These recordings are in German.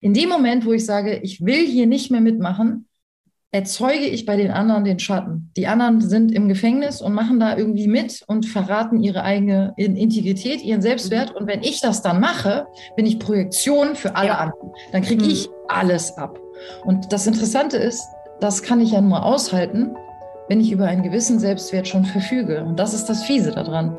In dem Moment, wo ich sage, ich will hier nicht mehr mitmachen, erzeuge ich bei den anderen den Schatten. Die anderen sind im Gefängnis und machen da irgendwie mit und verraten ihre eigene Integrität, ihren Selbstwert. Und wenn ich das dann mache, bin ich Projektion für alle ja. anderen. Dann kriege mhm. ich alles ab. Und das Interessante ist, das kann ich ja nur aushalten, wenn ich über einen gewissen Selbstwert schon verfüge. Und das ist das Fiese daran.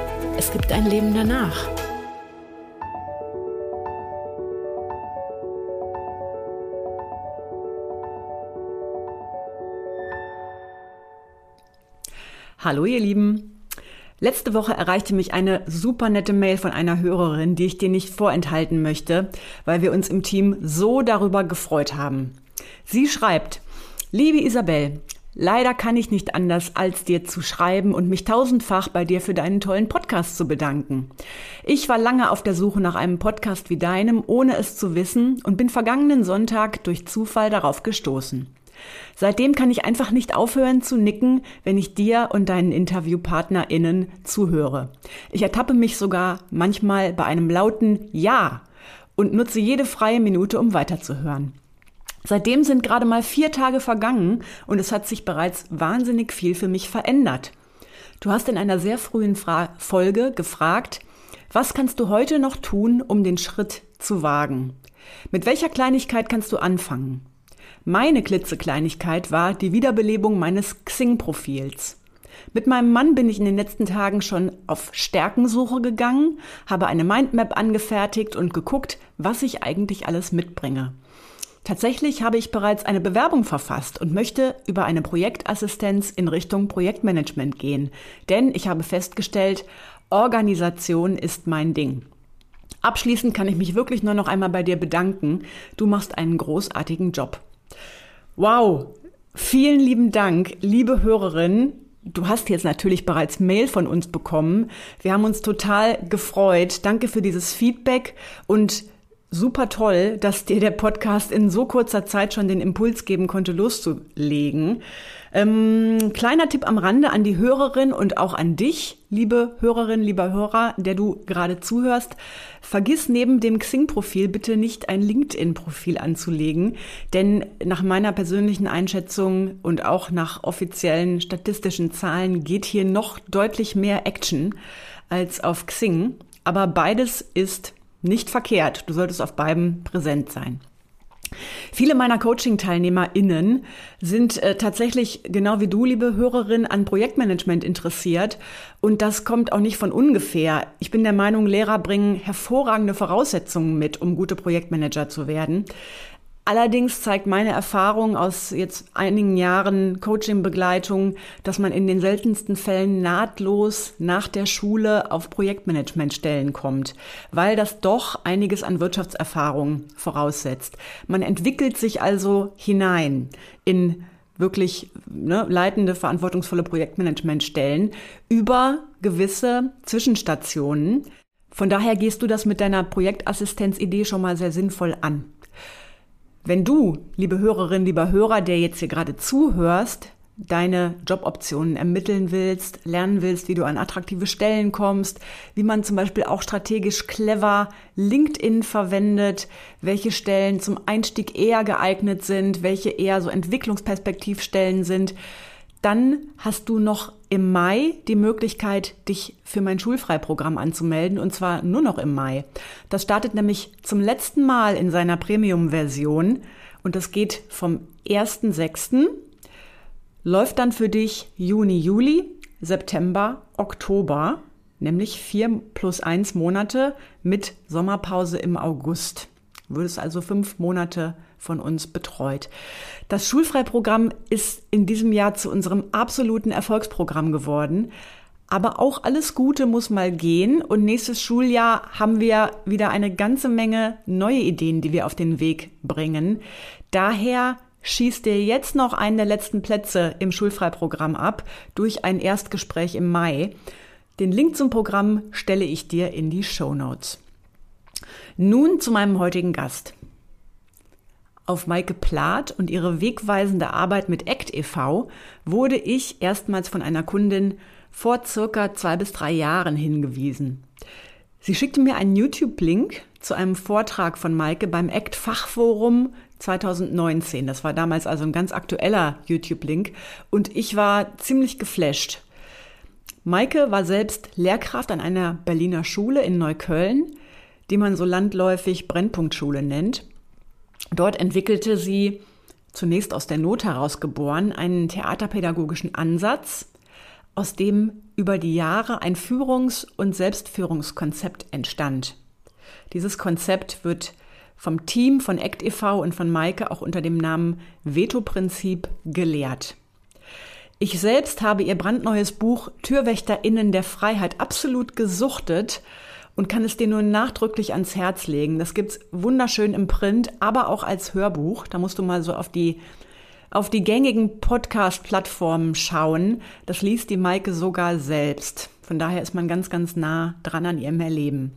es gibt ein Leben danach. Hallo ihr Lieben. Letzte Woche erreichte mich eine super nette Mail von einer Hörerin, die ich dir nicht vorenthalten möchte, weil wir uns im Team so darüber gefreut haben. Sie schreibt, Liebe Isabel, Leider kann ich nicht anders, als dir zu schreiben und mich tausendfach bei dir für deinen tollen Podcast zu bedanken. Ich war lange auf der Suche nach einem Podcast wie deinem, ohne es zu wissen, und bin vergangenen Sonntag durch Zufall darauf gestoßen. Seitdem kann ich einfach nicht aufhören zu nicken, wenn ich dir und deinen InterviewpartnerInnen zuhöre. Ich ertappe mich sogar manchmal bei einem lauten Ja und nutze jede freie Minute, um weiterzuhören. Seitdem sind gerade mal vier Tage vergangen und es hat sich bereits wahnsinnig viel für mich verändert. Du hast in einer sehr frühen Fra Folge gefragt, was kannst du heute noch tun, um den Schritt zu wagen? Mit welcher Kleinigkeit kannst du anfangen? Meine klitzekleinigkeit war die Wiederbelebung meines Xing-Profils. Mit meinem Mann bin ich in den letzten Tagen schon auf Stärkensuche gegangen, habe eine Mindmap angefertigt und geguckt, was ich eigentlich alles mitbringe. Tatsächlich habe ich bereits eine Bewerbung verfasst und möchte über eine Projektassistenz in Richtung Projektmanagement gehen. Denn ich habe festgestellt, Organisation ist mein Ding. Abschließend kann ich mich wirklich nur noch einmal bei dir bedanken. Du machst einen großartigen Job. Wow, vielen lieben Dank, liebe Hörerin. Du hast jetzt natürlich bereits Mail von uns bekommen. Wir haben uns total gefreut. Danke für dieses Feedback und super toll, dass dir der Podcast in so kurzer Zeit schon den Impuls geben konnte, loszulegen. Ähm, kleiner Tipp am Rande an die Hörerin und auch an dich, liebe Hörerin, lieber Hörer, der du gerade zuhörst. Vergiss neben dem Xing-Profil bitte nicht ein LinkedIn-Profil anzulegen, denn nach meiner persönlichen Einschätzung und auch nach offiziellen statistischen Zahlen geht hier noch deutlich mehr Action als auf Xing. Aber beides ist nicht verkehrt. Du solltest auf beiden präsent sein. Viele meiner Coaching-TeilnehmerInnen sind äh, tatsächlich genau wie du, liebe Hörerin, an Projektmanagement interessiert. Und das kommt auch nicht von ungefähr. Ich bin der Meinung, Lehrer bringen hervorragende Voraussetzungen mit, um gute Projektmanager zu werden. Allerdings zeigt meine Erfahrung aus jetzt einigen Jahren Coaching-Begleitung, dass man in den seltensten Fällen nahtlos nach der Schule auf Projektmanagementstellen kommt, weil das doch einiges an Wirtschaftserfahrung voraussetzt. Man entwickelt sich also hinein in wirklich ne, leitende, verantwortungsvolle Projektmanagementstellen über gewisse Zwischenstationen. Von daher gehst du das mit deiner Projektassistenzidee schon mal sehr sinnvoll an. Wenn du, liebe Hörerin, lieber Hörer, der jetzt hier gerade zuhörst, deine Joboptionen ermitteln willst, lernen willst, wie du an attraktive Stellen kommst, wie man zum Beispiel auch strategisch clever LinkedIn verwendet, welche Stellen zum Einstieg eher geeignet sind, welche eher so Entwicklungsperspektivstellen sind, dann hast du noch im Mai die Möglichkeit, dich für mein Schulfreiprogramm anzumelden und zwar nur noch im Mai. Das startet nämlich zum letzten Mal in seiner Premium-Version und das geht vom 1.6. läuft dann für dich Juni, Juli, September, Oktober, nämlich vier plus eins Monate mit Sommerpause im August. Du würdest also fünf Monate von uns betreut. Das Schulfreiprogramm ist in diesem Jahr zu unserem absoluten Erfolgsprogramm geworden. Aber auch alles Gute muss mal gehen und nächstes Schuljahr haben wir wieder eine ganze Menge neue Ideen, die wir auf den Weg bringen. Daher schießt dir jetzt noch einen der letzten Plätze im Schulfreiprogramm ab durch ein Erstgespräch im Mai. Den Link zum Programm stelle ich dir in die Show Notes. Nun zu meinem heutigen Gast. Auf Maike Plath und ihre wegweisende Arbeit mit ACT e.V. wurde ich erstmals von einer Kundin vor circa zwei bis drei Jahren hingewiesen. Sie schickte mir einen YouTube-Link zu einem Vortrag von Maike beim ACT-Fachforum 2019. Das war damals also ein ganz aktueller YouTube-Link und ich war ziemlich geflasht. Maike war selbst Lehrkraft an einer Berliner Schule in Neukölln, die man so landläufig Brennpunktschule nennt. Dort entwickelte sie, zunächst aus der Not heraus geboren, einen theaterpädagogischen Ansatz, aus dem über die Jahre ein Führungs- und Selbstführungskonzept entstand. Dieses Konzept wird vom Team von ACT e.V. und von Maike auch unter dem Namen Veto-Prinzip gelehrt. Ich selbst habe ihr brandneues Buch TürwächterInnen der Freiheit absolut gesuchtet und kann es dir nur nachdrücklich ans Herz legen. Das gibt's wunderschön im Print, aber auch als Hörbuch. Da musst du mal so auf die auf die gängigen Podcast-Plattformen schauen. Das liest die Maike sogar selbst. Von daher ist man ganz, ganz nah dran an ihrem Erleben.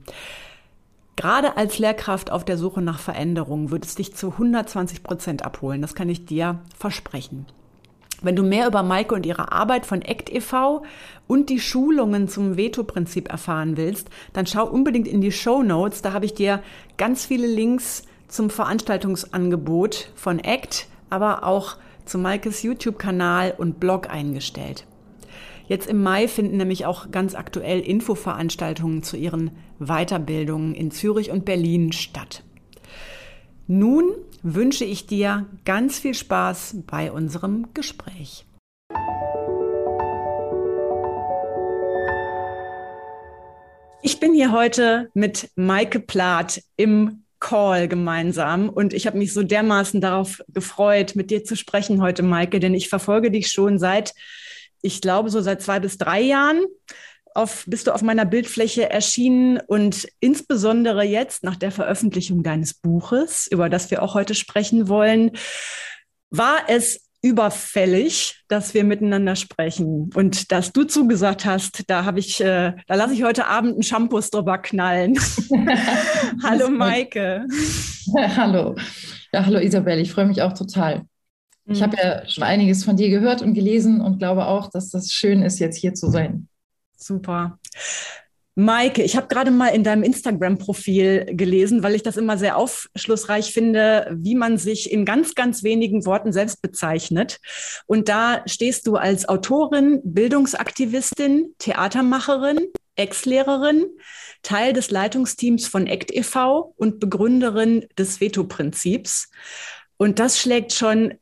Gerade als Lehrkraft auf der Suche nach Veränderung wird es dich zu 120 Prozent abholen. Das kann ich dir versprechen. Wenn du mehr über Maike und ihre Arbeit von ACT e.V. und die Schulungen zum Veto-Prinzip erfahren willst, dann schau unbedingt in die Show Notes. Da habe ich dir ganz viele Links zum Veranstaltungsangebot von ACT, aber auch zu Maikes YouTube-Kanal und Blog eingestellt. Jetzt im Mai finden nämlich auch ganz aktuell Infoveranstaltungen zu ihren Weiterbildungen in Zürich und Berlin statt. Nun wünsche ich dir ganz viel Spaß bei unserem Gespräch. Ich bin hier heute mit Maike Plath im Call gemeinsam und ich habe mich so dermaßen darauf gefreut, mit dir zu sprechen heute, Maike, denn ich verfolge dich schon seit, ich glaube, so seit zwei bis drei Jahren auf, bist du auf meiner Bildfläche erschienen und insbesondere jetzt nach der Veröffentlichung deines Buches, über das wir auch heute sprechen wollen, war es überfällig, dass wir miteinander sprechen. Und dass du zugesagt hast, da habe ich, äh, da lasse ich heute Abend einen Shampoo drüber knallen. hallo Maike. hallo. Ja, hallo Isabel, ich freue mich auch total. Ich habe mhm. ja schon einiges von dir gehört und gelesen und glaube auch, dass das schön ist, jetzt hier zu sein. Super. Maike, ich habe gerade mal in deinem Instagram-Profil gelesen, weil ich das immer sehr aufschlussreich finde, wie man sich in ganz, ganz wenigen Worten selbst bezeichnet. Und da stehst du als Autorin, Bildungsaktivistin, Theatermacherin, Ex-Lehrerin, Teil des Leitungsteams von ACT e.V. und Begründerin des Veto-Prinzips. Und das schlägt schon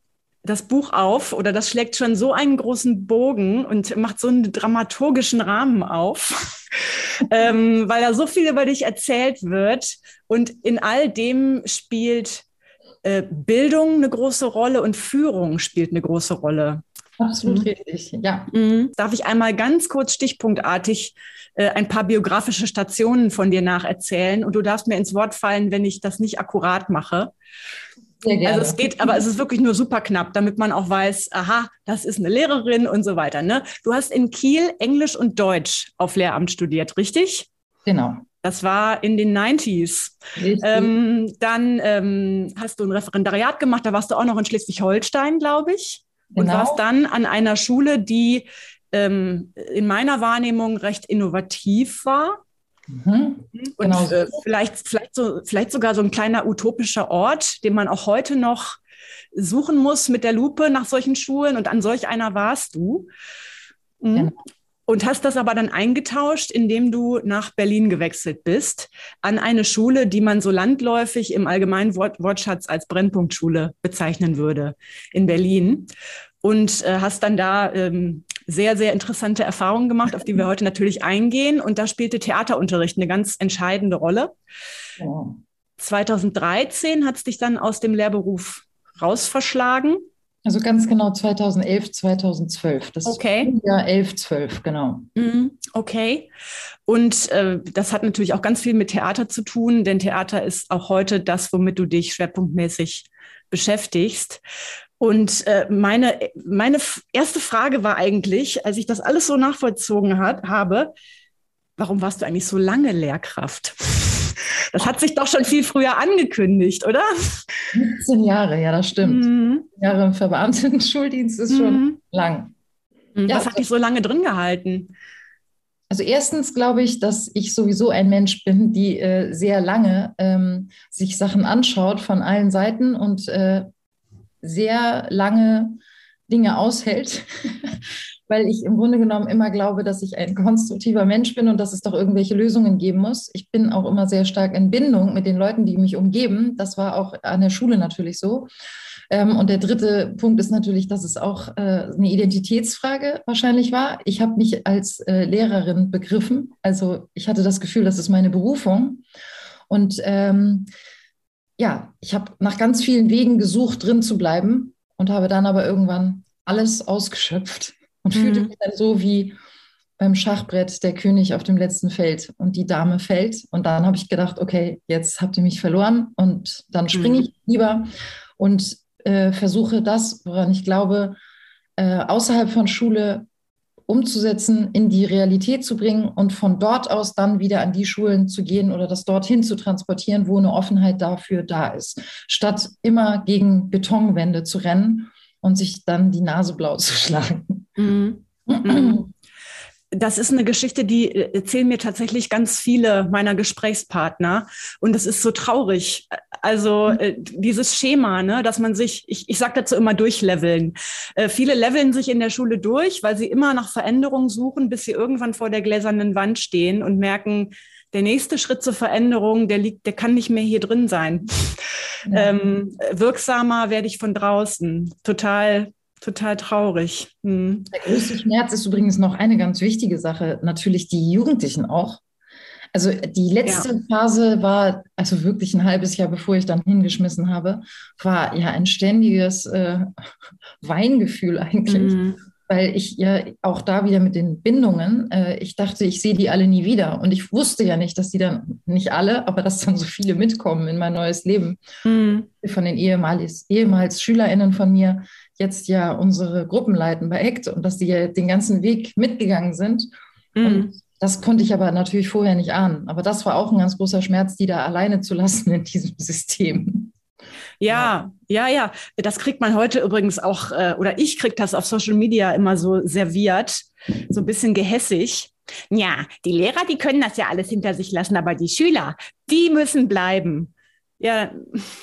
das Buch auf oder das schlägt schon so einen großen Bogen und macht so einen dramaturgischen Rahmen auf, ähm, weil da so viel über dich erzählt wird und in all dem spielt äh, Bildung eine große Rolle und Führung spielt eine große Rolle. Absolut mhm. richtig, ja. Mhm. Darf ich einmal ganz kurz stichpunktartig äh, ein paar biografische Stationen von dir nacherzählen und du darfst mir ins Wort fallen, wenn ich das nicht akkurat mache. Also es geht, aber es ist wirklich nur super knapp, damit man auch weiß, aha, das ist eine Lehrerin und so weiter. Ne? Du hast in Kiel Englisch und Deutsch auf Lehramt studiert, richtig? Genau. Das war in den 90s. Ähm, dann ähm, hast du ein Referendariat gemacht, da warst du auch noch in Schleswig-Holstein, glaube ich. Genau. Und warst dann an einer Schule, die ähm, in meiner Wahrnehmung recht innovativ war. Mhm. Und genau. äh, vielleicht, vielleicht, so, vielleicht sogar so ein kleiner utopischer Ort, den man auch heute noch suchen muss mit der Lupe nach solchen Schulen. Und an solch einer warst du. Mhm. Genau. Und hast das aber dann eingetauscht, indem du nach Berlin gewechselt bist, an eine Schule, die man so landläufig im allgemeinen Wort Wortschatz als Brennpunktschule bezeichnen würde, in Berlin. Und äh, hast dann da ähm, sehr, sehr interessante Erfahrungen gemacht, auf die wir heute natürlich eingehen. Und da spielte Theaterunterricht eine ganz entscheidende Rolle. Ja. 2013 hat es dich dann aus dem Lehrberuf rausverschlagen. Also ganz genau 2011, 2012. Das okay. Jahr 11, 12, genau. Mhm, okay. Und äh, das hat natürlich auch ganz viel mit Theater zu tun, denn Theater ist auch heute das, womit du dich schwerpunktmäßig beschäftigst. Und äh, meine, meine erste Frage war eigentlich, als ich das alles so nachvollzogen hat, habe, warum warst du eigentlich so lange Lehrkraft? Das hat sich doch schon viel früher angekündigt, oder? 17 Jahre, ja, das stimmt. Mhm. Jahre im Verbeamten-Schuldienst ist schon mhm. lang. Mhm. Was ja, hat dich so lange drin gehalten? Also erstens glaube ich, dass ich sowieso ein Mensch bin, die äh, sehr lange ähm, sich Sachen anschaut von allen Seiten und äh, sehr lange Dinge aushält. weil ich im Grunde genommen immer glaube, dass ich ein konstruktiver Mensch bin und dass es doch irgendwelche Lösungen geben muss. Ich bin auch immer sehr stark in Bindung mit den Leuten, die mich umgeben. Das war auch an der Schule natürlich so. Ähm, und der dritte Punkt ist natürlich, dass es auch äh, eine Identitätsfrage wahrscheinlich war. Ich habe mich als äh, Lehrerin begriffen. Also ich hatte das Gefühl, das ist meine Berufung. Und ähm, ja, ich habe nach ganz vielen Wegen gesucht, drin zu bleiben und habe dann aber irgendwann alles ausgeschöpft und mhm. fühlte mich dann so wie beim Schachbrett der König auf dem letzten Feld und die Dame fällt. Und dann habe ich gedacht, okay, jetzt habt ihr mich verloren und dann springe mhm. ich lieber und äh, versuche das, woran ich glaube, äh, außerhalb von Schule umzusetzen, in die Realität zu bringen und von dort aus dann wieder an die Schulen zu gehen oder das dorthin zu transportieren, wo eine Offenheit dafür da ist, statt immer gegen Betonwände zu rennen und sich dann die Nase blau zu schlagen. Mhm. Mhm. Das ist eine Geschichte, die erzählen mir tatsächlich ganz viele meiner Gesprächspartner. Und das ist so traurig. Also mhm. äh, dieses Schema, ne, dass man sich, ich, ich sage dazu immer durchleveln. Äh, viele leveln sich in der Schule durch, weil sie immer nach Veränderungen suchen, bis sie irgendwann vor der gläsernen Wand stehen und merken, der nächste Schritt zur Veränderung, der liegt, der kann nicht mehr hier drin sein. Ja. Ähm, wirksamer werde ich von draußen. Total total traurig. Hm. Der größte Schmerz ist übrigens noch eine ganz wichtige Sache, natürlich die Jugendlichen auch. Also die letzte ja. Phase war, also wirklich ein halbes Jahr bevor ich dann hingeschmissen habe, war ja ein ständiges äh, Weingefühl eigentlich. Mhm. Weil ich ja auch da wieder mit den Bindungen, äh, ich dachte, ich sehe die alle nie wieder. Und ich wusste ja nicht, dass die dann, nicht alle, aber dass dann so viele mitkommen in mein neues Leben. Mhm. Von den ehemals, ehemals SchülerInnen von mir, jetzt ja unsere Gruppen leiten bei ACT und dass die ja den ganzen Weg mitgegangen sind. Mhm. Das konnte ich aber natürlich vorher nicht ahnen. Aber das war auch ein ganz großer Schmerz, die da alleine zu lassen in diesem System. Ja, ja, ja. Das kriegt man heute übrigens auch, äh, oder ich kriege das auf Social Media immer so serviert, so ein bisschen gehässig. Ja, die Lehrer, die können das ja alles hinter sich lassen, aber die Schüler, die müssen bleiben. Ja,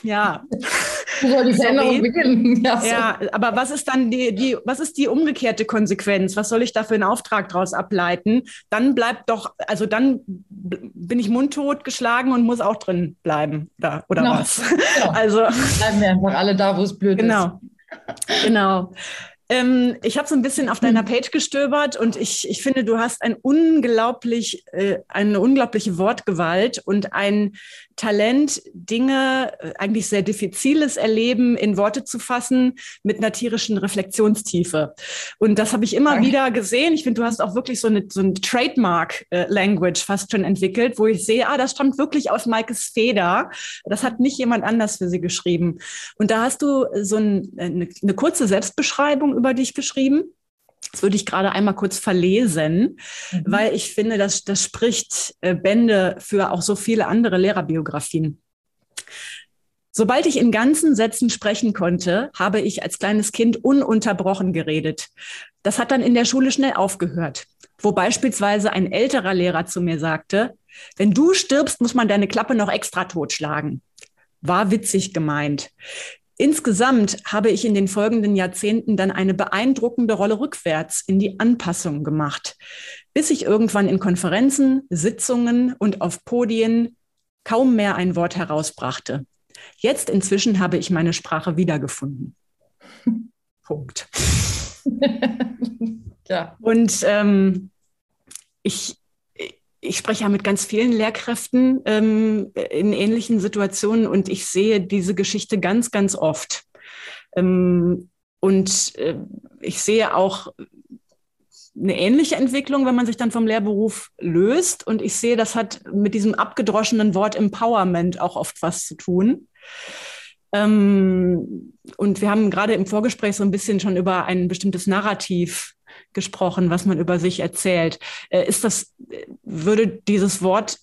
ja. Wo soll die Veränderung beginnen? Ja, so. ja, aber was ist dann die, die, was ist die umgekehrte Konsequenz? Was soll ich da für einen Auftrag daraus ableiten? Dann bleibt doch, also dann bin ich mundtot geschlagen und muss auch drin bleiben, da, oder genau. was? Genau. Also bleiben wir einfach alle da, wo es blöd genau. ist. Genau. Genau. Ähm, ich habe so ein bisschen auf deiner hm. Page gestöbert und ich, ich finde, du hast ein unglaublich, äh, eine unglaubliche Wortgewalt und ein Talent, Dinge, äh, eigentlich sehr diffiziles Erleben in Worte zu fassen mit einer tierischen Reflexionstiefe. Und das habe ich immer Danke. wieder gesehen. Ich finde, du hast auch wirklich so eine, so ein Trademark-Language äh, fast schon entwickelt, wo ich sehe, ah, das stammt wirklich aus Maikes Feder. Das hat nicht jemand anders für sie geschrieben. Und da hast du so ein, eine, eine kurze Selbstbeschreibung über dich geschrieben. Das würde ich gerade einmal kurz verlesen, mhm. weil ich finde, dass das spricht äh, Bände für auch so viele andere Lehrerbiografien. Sobald ich in ganzen Sätzen sprechen konnte, habe ich als kleines Kind ununterbrochen geredet. Das hat dann in der Schule schnell aufgehört, wo beispielsweise ein älterer Lehrer zu mir sagte, wenn du stirbst, muss man deine Klappe noch extra totschlagen. War witzig gemeint. Insgesamt habe ich in den folgenden Jahrzehnten dann eine beeindruckende Rolle rückwärts in die Anpassung gemacht, bis ich irgendwann in Konferenzen, Sitzungen und auf Podien kaum mehr ein Wort herausbrachte. Jetzt inzwischen habe ich meine Sprache wiedergefunden. Punkt. ja. Und ähm, ich, ich spreche ja mit ganz vielen Lehrkräften ähm, in ähnlichen Situationen und ich sehe diese Geschichte ganz, ganz oft. Ähm, und äh, ich sehe auch eine ähnliche Entwicklung, wenn man sich dann vom Lehrberuf löst. Und ich sehe, das hat mit diesem abgedroschenen Wort Empowerment auch oft was zu tun. Ähm, und wir haben gerade im Vorgespräch so ein bisschen schon über ein bestimmtes Narrativ gesprochen, was man über sich erzählt. Äh, ist das, würde dieses Wort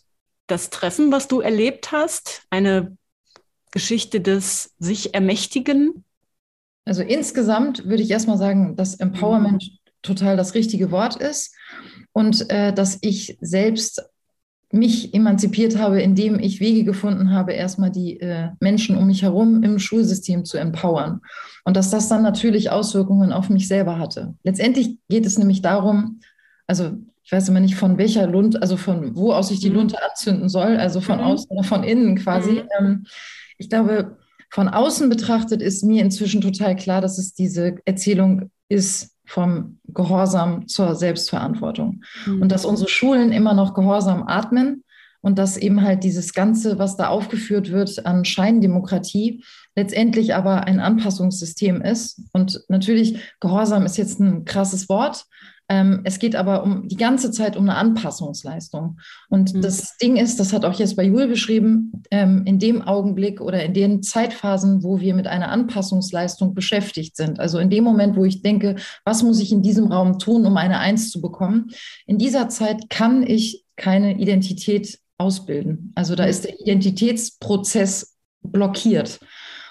das treffen, was du erlebt hast? Eine Geschichte des sich ermächtigen? Also insgesamt würde ich erstmal sagen, dass Empowerment mhm. total das richtige Wort ist und äh, dass ich selbst mich emanzipiert habe, indem ich Wege gefunden habe, erstmal die äh, Menschen um mich herum im Schulsystem zu empowern. Und dass das dann natürlich Auswirkungen auf mich selber hatte. Letztendlich geht es nämlich darum, also ich weiß immer nicht von welcher Lund, also von wo aus ich die mhm. Lunte anzünden soll, also von mhm. außen oder von innen quasi. Mhm. Ähm, ich glaube, von außen betrachtet ist mir inzwischen total klar, dass es diese Erzählung ist vom Gehorsam zur Selbstverantwortung. Mhm. Und dass unsere Schulen immer noch Gehorsam atmen und dass eben halt dieses Ganze, was da aufgeführt wird an Scheindemokratie, letztendlich aber ein Anpassungssystem ist. Und natürlich, Gehorsam ist jetzt ein krasses Wort, ähm, es geht aber um die ganze Zeit um eine Anpassungsleistung. Und mhm. das Ding ist, das hat auch jetzt bei Jule beschrieben, ähm, in dem Augenblick oder in den Zeitphasen, wo wir mit einer Anpassungsleistung beschäftigt sind, also in dem Moment, wo ich denke, was muss ich in diesem Raum tun, um eine Eins zu bekommen, in dieser Zeit kann ich keine Identität ausbilden. Also da ist der Identitätsprozess blockiert.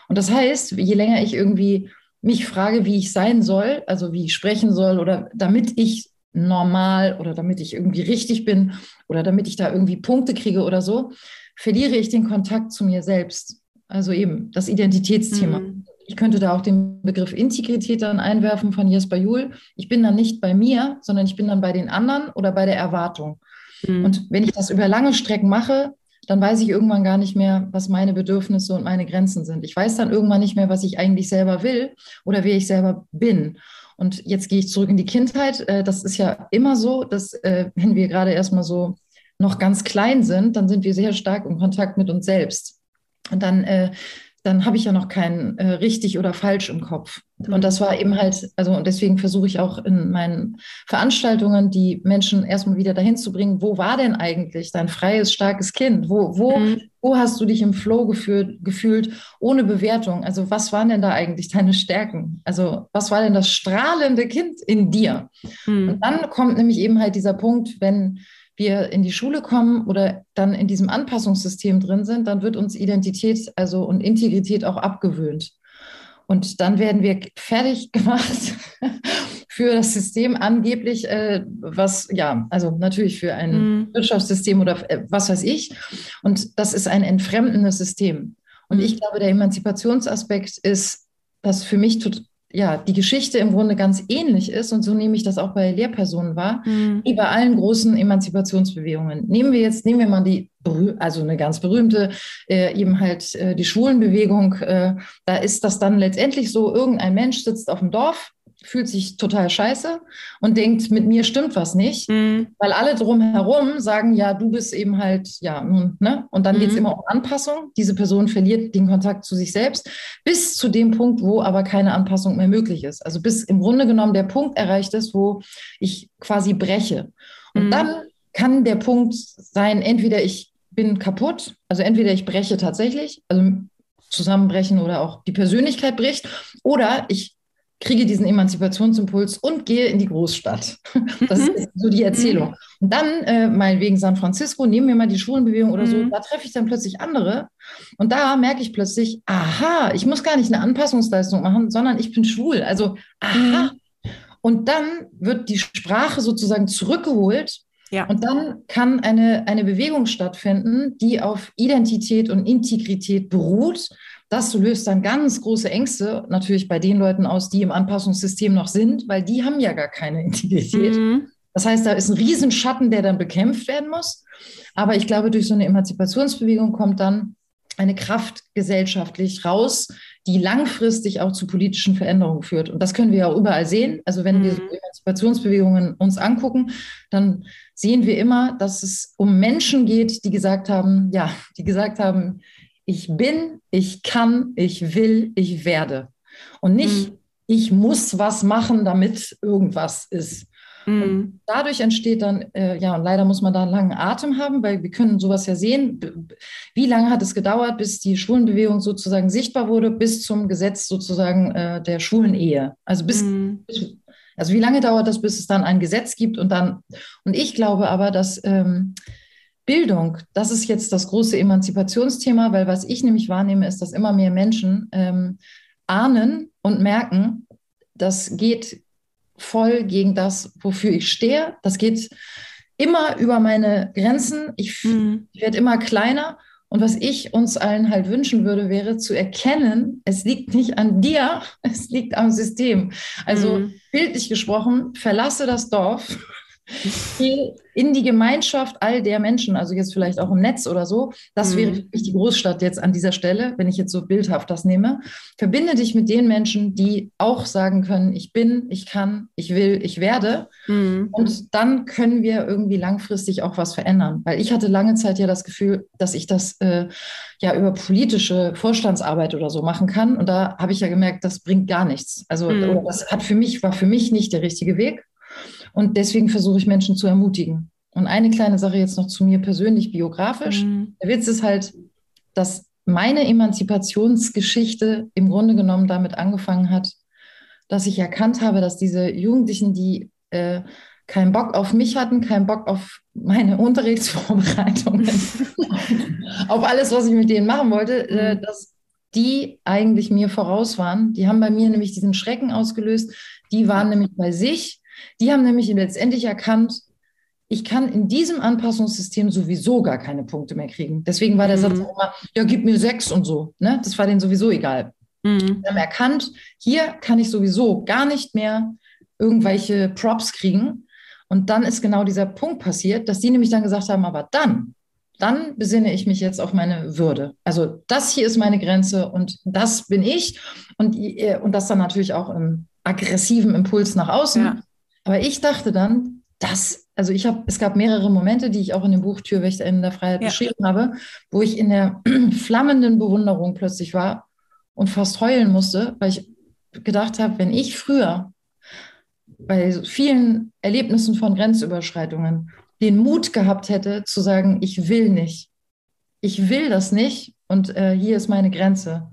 Und das heißt, je länger ich irgendwie mich frage, wie ich sein soll, also wie ich sprechen soll oder damit ich normal oder damit ich irgendwie richtig bin oder damit ich da irgendwie Punkte kriege oder so, verliere ich den Kontakt zu mir selbst. Also eben das Identitätsthema. Mhm. Ich könnte da auch den Begriff Integrität dann einwerfen von Jesper Juhl. Ich bin dann nicht bei mir, sondern ich bin dann bei den anderen oder bei der Erwartung. Mhm. Und wenn ich das über lange Strecken mache, dann weiß ich irgendwann gar nicht mehr, was meine Bedürfnisse und meine Grenzen sind. Ich weiß dann irgendwann nicht mehr, was ich eigentlich selber will oder wer ich selber bin. Und jetzt gehe ich zurück in die Kindheit. Äh, das ist ja immer so, dass äh, wenn wir gerade erstmal so noch ganz klein sind, dann sind wir sehr stark in Kontakt mit uns selbst. Und dann äh, dann habe ich ja noch kein äh, richtig oder falsch im Kopf. Und das war eben halt, also und deswegen versuche ich auch in meinen Veranstaltungen die Menschen erstmal wieder dahin zu bringen, wo war denn eigentlich dein freies, starkes Kind? Wo, wo, mhm. wo hast du dich im Flow gefühlt, gefühlt, ohne Bewertung? Also was waren denn da eigentlich deine Stärken? Also was war denn das strahlende Kind in dir? Mhm. Und dann kommt nämlich eben halt dieser Punkt, wenn wir in die Schule kommen oder dann in diesem Anpassungssystem drin sind, dann wird uns Identität also und Integrität auch abgewöhnt. Und dann werden wir fertig gemacht für das System angeblich, äh, was ja, also natürlich für ein mhm. Wirtschaftssystem oder äh, was weiß ich. Und das ist ein entfremdendes System. Und mhm. ich glaube, der Emanzipationsaspekt ist, dass für mich ja, die Geschichte im Grunde ganz ähnlich ist, und so nehme ich das auch bei Lehrpersonen wahr, mhm. wie bei allen großen Emanzipationsbewegungen. Nehmen wir jetzt, nehmen wir mal die, also eine ganz berühmte, äh, eben halt äh, die Schwulenbewegung, äh, da ist das dann letztendlich so, irgendein Mensch sitzt auf dem Dorf, fühlt sich total scheiße und denkt, mit mir stimmt was nicht, mhm. weil alle drumherum sagen, ja, du bist eben halt, ja, nun, ne? Und dann mhm. geht es immer um Anpassung. Diese Person verliert den Kontakt zu sich selbst bis zu dem Punkt, wo aber keine Anpassung mehr möglich ist. Also bis im Grunde genommen der Punkt erreicht ist, wo ich quasi breche. Und mhm. dann kann der Punkt sein, entweder ich bin kaputt, also entweder ich breche tatsächlich, also zusammenbrechen oder auch die Persönlichkeit bricht, oder ich kriege diesen Emanzipationsimpuls und gehe in die Großstadt. Das mhm. ist so die Erzählung. Mhm. Und dann, äh, mal wegen San Francisco, nehmen wir mal die Schulenbewegung oder so, mhm. da treffe ich dann plötzlich andere. Und da merke ich plötzlich, aha, ich muss gar nicht eine Anpassungsleistung machen, sondern ich bin schwul. Also, aha. Mhm. Und dann wird die Sprache sozusagen zurückgeholt ja. Und dann kann eine, eine Bewegung stattfinden, die auf Identität und Integrität beruht das löst dann ganz große Ängste natürlich bei den Leuten aus, die im Anpassungssystem noch sind, weil die haben ja gar keine Integrität. Mhm. Das heißt, da ist ein Riesenschatten, der dann bekämpft werden muss. Aber ich glaube, durch so eine Emanzipationsbewegung kommt dann eine Kraft gesellschaftlich raus, die langfristig auch zu politischen Veränderungen führt. Und das können wir ja auch überall sehen. Also wenn mhm. wir so Emanzipationsbewegungen uns angucken, dann sehen wir immer, dass es um Menschen geht, die gesagt haben, ja, die gesagt haben, ich bin, ich kann, ich will, ich werde. Und nicht, mhm. ich muss was machen, damit irgendwas ist. Mhm. dadurch entsteht dann, äh, ja, und leider muss man da einen langen Atem haben, weil wir können sowas ja sehen. Wie lange hat es gedauert, bis die Schwulenbewegung sozusagen sichtbar wurde, bis zum Gesetz sozusagen äh, der schwulen Ehe? Also bis, mhm. also wie lange dauert das, bis es dann ein Gesetz gibt und dann, und ich glaube aber, dass ähm, Bildung, das ist jetzt das große Emanzipationsthema, weil was ich nämlich wahrnehme, ist, dass immer mehr Menschen ähm, ahnen und merken, das geht voll gegen das, wofür ich stehe. Das geht immer über meine Grenzen. Ich, mhm. ich werde immer kleiner. Und was ich uns allen halt wünschen würde, wäre zu erkennen, es liegt nicht an dir, es liegt am System. Also mhm. bildlich gesprochen, verlasse das Dorf in die Gemeinschaft all der Menschen, also jetzt vielleicht auch im Netz oder so. Das mhm. wäre für mich die Großstadt jetzt an dieser Stelle, wenn ich jetzt so bildhaft das nehme. Verbinde dich mit den Menschen, die auch sagen können, ich bin, ich kann, ich will, ich werde. Mhm. Und dann können wir irgendwie langfristig auch was verändern. Weil ich hatte lange Zeit ja das Gefühl, dass ich das äh, ja über politische Vorstandsarbeit oder so machen kann. Und da habe ich ja gemerkt, das bringt gar nichts. Also mhm. das hat für mich, war für mich nicht der richtige Weg. Und deswegen versuche ich Menschen zu ermutigen. Und eine kleine Sache jetzt noch zu mir persönlich biografisch. Mhm. Der Witz ist halt, dass meine Emanzipationsgeschichte im Grunde genommen damit angefangen hat, dass ich erkannt habe, dass diese Jugendlichen, die äh, keinen Bock auf mich hatten, keinen Bock auf meine Unterrichtsvorbereitungen, auf alles, was ich mit denen machen wollte, äh, mhm. dass die eigentlich mir voraus waren. Die haben bei mir nämlich diesen Schrecken ausgelöst. Die waren nämlich bei sich die haben nämlich letztendlich erkannt, ich kann in diesem Anpassungssystem sowieso gar keine Punkte mehr kriegen. Deswegen war der mhm. Satz immer, ja, gib mir sechs und so. Ne? Das war denen sowieso egal. Mhm. Die haben erkannt, hier kann ich sowieso gar nicht mehr irgendwelche Props kriegen. Und dann ist genau dieser Punkt passiert, dass die nämlich dann gesagt haben, aber dann, dann besinne ich mich jetzt auf meine Würde. Also das hier ist meine Grenze und das bin ich. Und, äh, und das dann natürlich auch im aggressiven Impuls nach außen. Ja. Aber ich dachte dann, das, also ich habe, es gab mehrere Momente, die ich auch in dem Buch Türwächterinnen der Freiheit ja. beschrieben habe, wo ich in der flammenden Bewunderung plötzlich war und fast heulen musste, weil ich gedacht habe, wenn ich früher bei vielen Erlebnissen von Grenzüberschreitungen den Mut gehabt hätte, zu sagen, ich will nicht, ich will das nicht und äh, hier ist meine Grenze,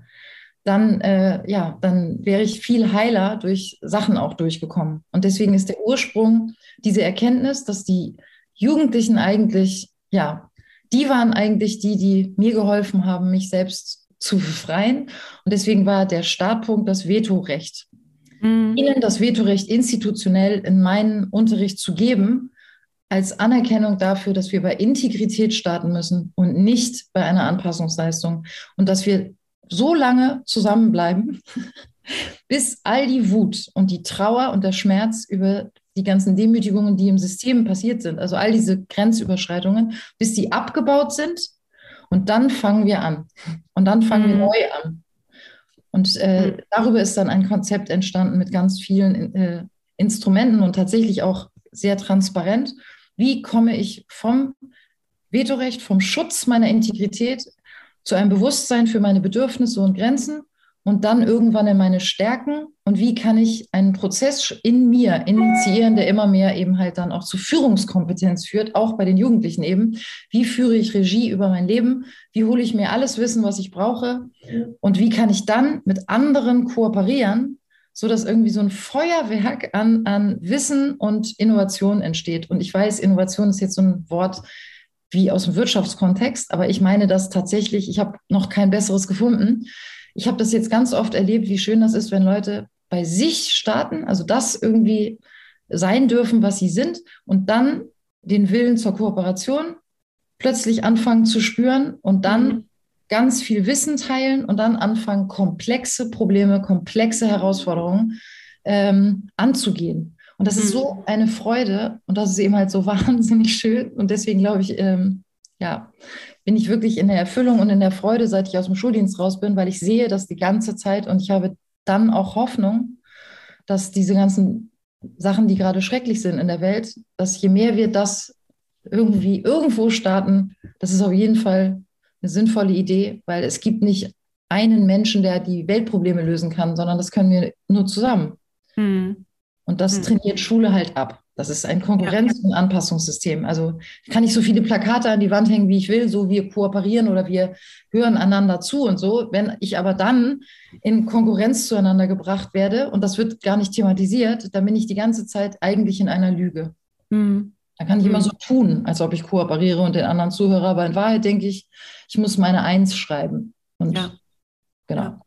dann, äh, ja, dann wäre ich viel heiler durch Sachen auch durchgekommen. Und deswegen ist der Ursprung diese Erkenntnis, dass die Jugendlichen eigentlich, ja, die waren eigentlich die, die mir geholfen haben, mich selbst zu befreien. Und deswegen war der Startpunkt das Vetorecht. Mhm. Ihnen das Vetorecht institutionell in meinen Unterricht zu geben, als Anerkennung dafür, dass wir bei Integrität starten müssen und nicht bei einer Anpassungsleistung und dass wir so lange zusammenbleiben, bis all die Wut und die Trauer und der Schmerz über die ganzen Demütigungen, die im System passiert sind, also all diese Grenzüberschreitungen, bis die abgebaut sind. Und dann fangen wir an. Und dann fangen mhm. wir neu an. Und äh, mhm. darüber ist dann ein Konzept entstanden mit ganz vielen äh, Instrumenten und tatsächlich auch sehr transparent. Wie komme ich vom Vetorecht, vom Schutz meiner Integrität zu einem Bewusstsein für meine Bedürfnisse und Grenzen und dann irgendwann in meine Stärken und wie kann ich einen Prozess in mir initiieren, der immer mehr eben halt dann auch zu Führungskompetenz führt, auch bei den Jugendlichen eben. Wie führe ich Regie über mein Leben? Wie hole ich mir alles Wissen, was ich brauche? Und wie kann ich dann mit anderen kooperieren, so dass irgendwie so ein Feuerwerk an, an Wissen und Innovation entsteht? Und ich weiß, Innovation ist jetzt so ein Wort, wie aus dem Wirtschaftskontext, aber ich meine das tatsächlich, ich habe noch kein besseres gefunden. Ich habe das jetzt ganz oft erlebt, wie schön das ist, wenn Leute bei sich starten, also das irgendwie sein dürfen, was sie sind und dann den Willen zur Kooperation plötzlich anfangen zu spüren und dann mhm. ganz viel Wissen teilen und dann anfangen, komplexe Probleme, komplexe Herausforderungen ähm, anzugehen. Und das ist so mhm. eine Freude und das ist eben halt so wahnsinnig schön. Und deswegen glaube ich, ähm, ja, bin ich wirklich in der Erfüllung und in der Freude, seit ich aus dem Schuldienst raus bin, weil ich sehe das die ganze Zeit und ich habe dann auch Hoffnung, dass diese ganzen Sachen, die gerade schrecklich sind in der Welt, dass je mehr wir das irgendwie irgendwo starten, das ist auf jeden Fall eine sinnvolle Idee, weil es gibt nicht einen Menschen, der die Weltprobleme lösen kann, sondern das können wir nur zusammen. Mhm. Und das mhm. trainiert Schule halt ab. Das ist ein Konkurrenz- und Anpassungssystem. Also kann ich so viele Plakate an die Wand hängen, wie ich will, so wir kooperieren oder wir hören einander zu und so. Wenn ich aber dann in Konkurrenz zueinander gebracht werde und das wird gar nicht thematisiert, dann bin ich die ganze Zeit eigentlich in einer Lüge. Mhm. Da kann ich immer mhm. so tun, als ob ich kooperiere und den anderen zuhöre, aber in Wahrheit denke ich, ich muss meine Eins schreiben. Und ja. genau. Ja.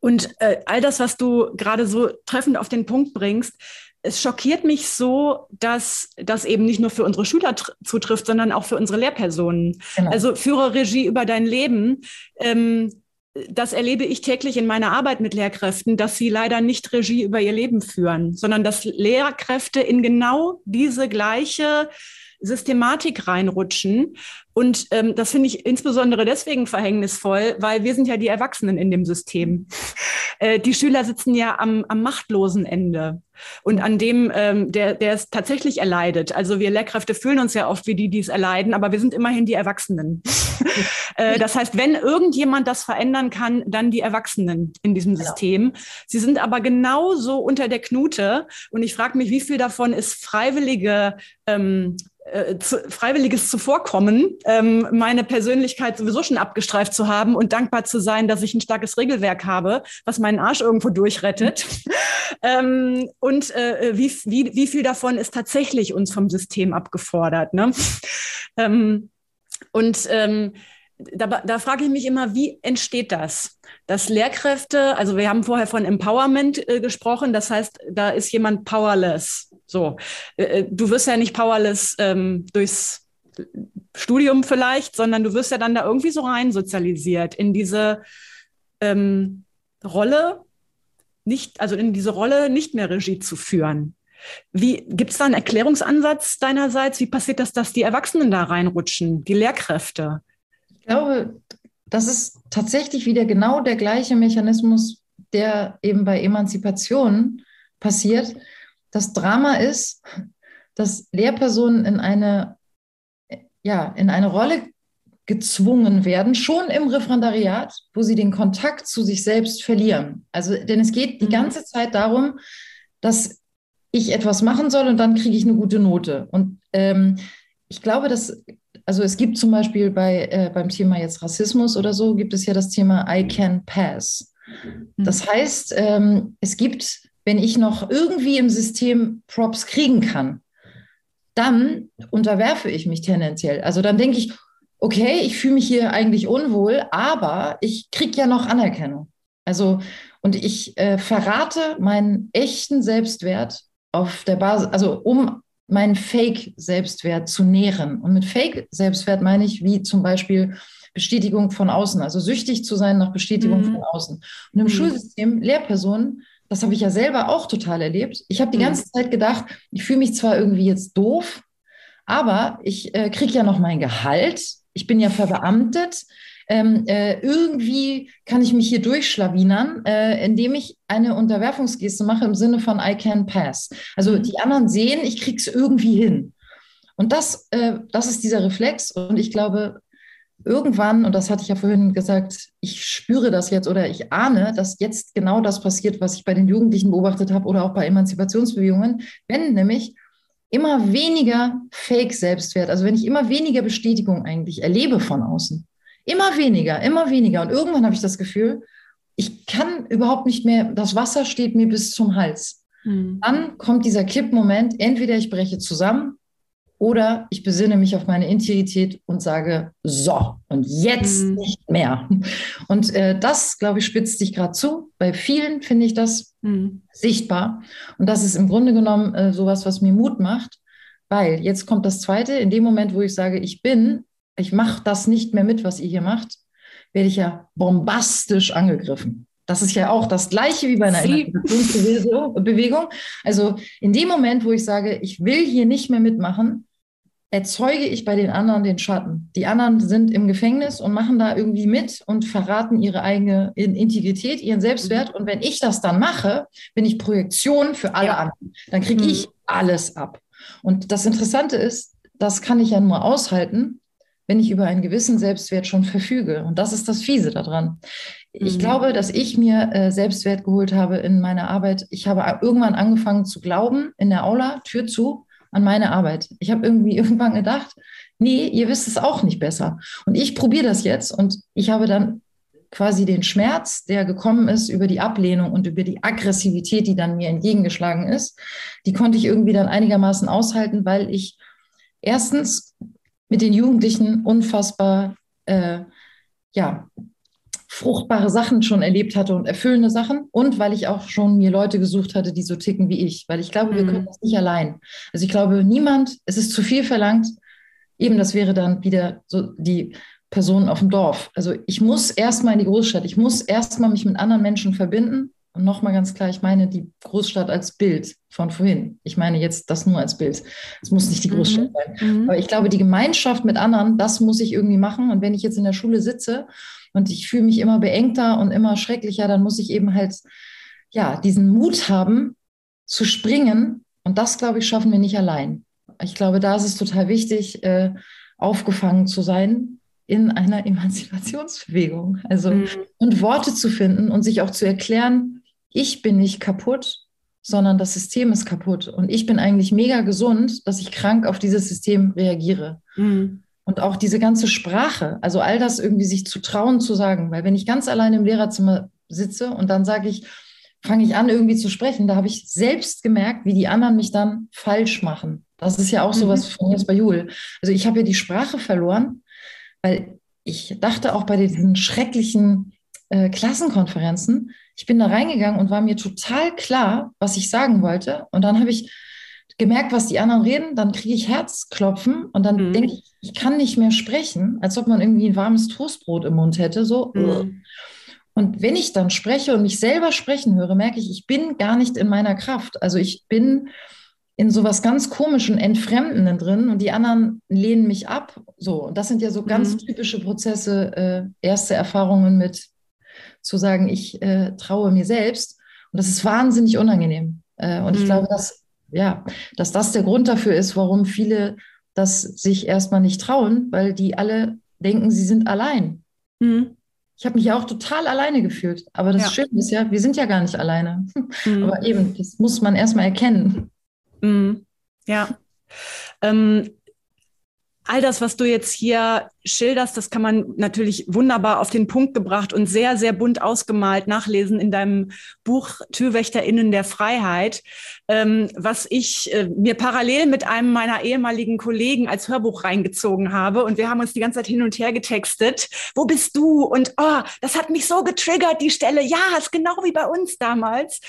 Und äh, all das, was du gerade so treffend auf den Punkt bringst, es schockiert mich so, dass das eben nicht nur für unsere Schüler zutrifft, sondern auch für unsere Lehrpersonen. Genau. Also führe Regie über dein Leben. Ähm, das erlebe ich täglich in meiner Arbeit mit Lehrkräften, dass sie leider nicht Regie über ihr Leben führen, sondern dass Lehrkräfte in genau diese gleiche Systematik reinrutschen. Und ähm, das finde ich insbesondere deswegen verhängnisvoll, weil wir sind ja die Erwachsenen in dem System. Äh, die Schüler sitzen ja am, am machtlosen Ende und an dem, ähm, der, der es tatsächlich erleidet. Also wir Lehrkräfte fühlen uns ja oft wie die, die es erleiden, aber wir sind immerhin die Erwachsenen. äh, das heißt, wenn irgendjemand das verändern kann, dann die Erwachsenen in diesem genau. System. Sie sind aber genauso unter der Knute und ich frage mich, wie viel davon ist freiwillige ähm, äh, zu, freiwilliges Zuvorkommen, ähm, meine Persönlichkeit sowieso schon abgestreift zu haben und dankbar zu sein, dass ich ein starkes Regelwerk habe, was meinen Arsch irgendwo durchrettet. ähm, und äh, wie, wie, wie viel davon ist tatsächlich uns vom System abgefordert. Ne? ähm, und ähm, da, da frage ich mich immer, wie entsteht das? Dass Lehrkräfte, also wir haben vorher von Empowerment äh, gesprochen, das heißt, da ist jemand powerless. So, äh, äh, du wirst ja nicht powerless ähm, durchs Studium vielleicht, sondern du wirst ja dann da irgendwie so rein sozialisiert in diese ähm, Rolle, nicht, also in diese Rolle nicht mehr Regie zu führen. Wie gibt es da einen Erklärungsansatz deinerseits? Wie passiert das, dass die Erwachsenen da reinrutschen, die Lehrkräfte? Ich glaube, das ist tatsächlich wieder genau der gleiche Mechanismus, der eben bei Emanzipation passiert. Das Drama ist, dass Lehrpersonen in eine, ja, in eine Rolle gezwungen werden, schon im Referendariat, wo sie den Kontakt zu sich selbst verlieren. Also, denn es geht die mhm. ganze Zeit darum, dass ich etwas machen soll und dann kriege ich eine gute Note. Und ähm, ich glaube, dass also es gibt zum Beispiel bei, äh, beim Thema jetzt Rassismus oder so, gibt es ja das Thema I can pass. Mhm. Das heißt, ähm, es gibt, wenn ich noch irgendwie im System Props kriegen kann, dann unterwerfe ich mich tendenziell. Also dann denke ich, okay, ich fühle mich hier eigentlich unwohl, aber ich kriege ja noch Anerkennung. Also, und ich äh, verrate meinen echten Selbstwert auf der Basis, also um meinen Fake-Selbstwert zu nähren. Und mit Fake-Selbstwert meine ich wie zum Beispiel Bestätigung von außen, also süchtig zu sein nach Bestätigung mhm. von außen. Und im mhm. Schulsystem, Lehrpersonen, das habe ich ja selber auch total erlebt. Ich habe die mhm. ganze Zeit gedacht, ich fühle mich zwar irgendwie jetzt doof, aber ich äh, kriege ja noch mein Gehalt. Ich bin ja verbeamtet ähm, äh, irgendwie kann ich mich hier durchschlawinern, äh, indem ich eine Unterwerfungsgeste mache im Sinne von I can pass. Also mhm. die anderen sehen, ich kriege es irgendwie hin. Und das, äh, das ist dieser Reflex. Und ich glaube, irgendwann, und das hatte ich ja vorhin gesagt, ich spüre das jetzt oder ich ahne, dass jetzt genau das passiert, was ich bei den Jugendlichen beobachtet habe oder auch bei Emanzipationsbewegungen, wenn nämlich immer weniger Fake-Selbstwert, also wenn ich immer weniger Bestätigung eigentlich erlebe von außen, Immer weniger, immer weniger. Und irgendwann habe ich das Gefühl, ich kann überhaupt nicht mehr, das Wasser steht mir bis zum Hals. Mhm. Dann kommt dieser Kippmoment, entweder ich breche zusammen oder ich besinne mich auf meine Integrität und sage, so, und jetzt mhm. nicht mehr. Und äh, das, glaube ich, spitzt sich gerade zu. Bei vielen finde ich das mhm. sichtbar. Und das ist im Grunde genommen äh, sowas, was mir Mut macht, weil jetzt kommt das Zweite, in dem Moment, wo ich sage, ich bin, ich mache das nicht mehr mit, was ihr hier macht, werde ich ja bombastisch angegriffen. Das ist ja auch das Gleiche wie bei einer Bewegung. Also in dem Moment, wo ich sage, ich will hier nicht mehr mitmachen, erzeuge ich bei den anderen den Schatten. Die anderen sind im Gefängnis und machen da irgendwie mit und verraten ihre eigene Integrität, ihren Selbstwert. Mhm. Und wenn ich das dann mache, bin ich Projektion für alle ja. anderen. Dann kriege mhm. ich alles ab. Und das Interessante ist, das kann ich ja nur aushalten, wenn ich über einen gewissen Selbstwert schon verfüge. Und das ist das Fiese daran. Ich mhm. glaube, dass ich mir äh, Selbstwert geholt habe in meiner Arbeit. Ich habe irgendwann angefangen zu glauben, in der Aula, Tür zu, an meine Arbeit. Ich habe irgendwie irgendwann gedacht, nee, ihr wisst es auch nicht besser. Und ich probiere das jetzt und ich habe dann quasi den Schmerz, der gekommen ist über die Ablehnung und über die Aggressivität, die dann mir entgegengeschlagen ist, die konnte ich irgendwie dann einigermaßen aushalten, weil ich erstens mit den Jugendlichen unfassbar, äh, ja, fruchtbare Sachen schon erlebt hatte und erfüllende Sachen und weil ich auch schon mir Leute gesucht hatte, die so ticken wie ich, weil ich glaube, wir mhm. können das nicht allein. Also ich glaube, niemand, es ist zu viel verlangt. Eben, das wäre dann wieder so die Personen auf dem Dorf. Also ich muss erstmal in die Großstadt, ich muss erstmal mich mit anderen Menschen verbinden. Und nochmal ganz klar, ich meine die Großstadt als Bild von vorhin. Ich meine jetzt das nur als Bild. Es muss nicht die Großstadt mhm. sein. Mhm. Aber ich glaube, die Gemeinschaft mit anderen, das muss ich irgendwie machen. Und wenn ich jetzt in der Schule sitze und ich fühle mich immer beengter und immer schrecklicher, dann muss ich eben halt ja diesen Mut haben zu springen. Und das, glaube ich, schaffen wir nicht allein. Ich glaube, da ist es total wichtig, äh, aufgefangen zu sein in einer Emanzipationsbewegung. Also mhm. und Worte zu finden und sich auch zu erklären, ich bin nicht kaputt, sondern das System ist kaputt. Und ich bin eigentlich mega gesund, dass ich krank auf dieses System reagiere. Mhm. Und auch diese ganze Sprache, also all das irgendwie sich zu trauen zu sagen, weil wenn ich ganz allein im Lehrerzimmer sitze und dann sage ich, fange ich an irgendwie zu sprechen, da habe ich selbst gemerkt, wie die anderen mich dann falsch machen. Das ist ja auch so was mhm. von jetzt bei Jul. Also ich habe ja die Sprache verloren weil ich dachte auch bei diesen schrecklichen äh, Klassenkonferenzen, ich bin da reingegangen und war mir total klar, was ich sagen wollte. Und dann habe ich gemerkt, was die anderen reden, dann kriege ich Herzklopfen und dann mhm. denke ich, ich kann nicht mehr sprechen, als ob man irgendwie ein warmes Toastbrot im Mund hätte. So. Mhm. Und wenn ich dann spreche und mich selber sprechen höre, merke ich, ich bin gar nicht in meiner Kraft. Also ich bin in sowas ganz komischen, entfremdenden drin und die anderen lehnen mich ab. So, und das sind ja so ganz mhm. typische Prozesse, äh, erste Erfahrungen mit zu sagen, ich äh, traue mir selbst. Und das ist wahnsinnig unangenehm. Äh, und mhm. ich glaube, dass, ja, dass das der Grund dafür ist, warum viele das sich erstmal nicht trauen, weil die alle denken, sie sind allein. Mhm. Ich habe mich ja auch total alleine gefühlt. Aber das ja. Schöne ist ja, wir sind ja gar nicht alleine. Mhm. Aber eben, das muss man erstmal erkennen. Mhm. Ja. Ähm, all das, was du jetzt hier schilderst, das kann man natürlich wunderbar auf den Punkt gebracht und sehr, sehr bunt ausgemalt nachlesen in deinem Buch TürwächterInnen der Freiheit, ähm, was ich äh, mir parallel mit einem meiner ehemaligen Kollegen als Hörbuch reingezogen habe. Und wir haben uns die ganze Zeit hin und her getextet. Wo bist du? Und oh, das hat mich so getriggert, die Stelle. Ja, ist genau wie bei uns damals.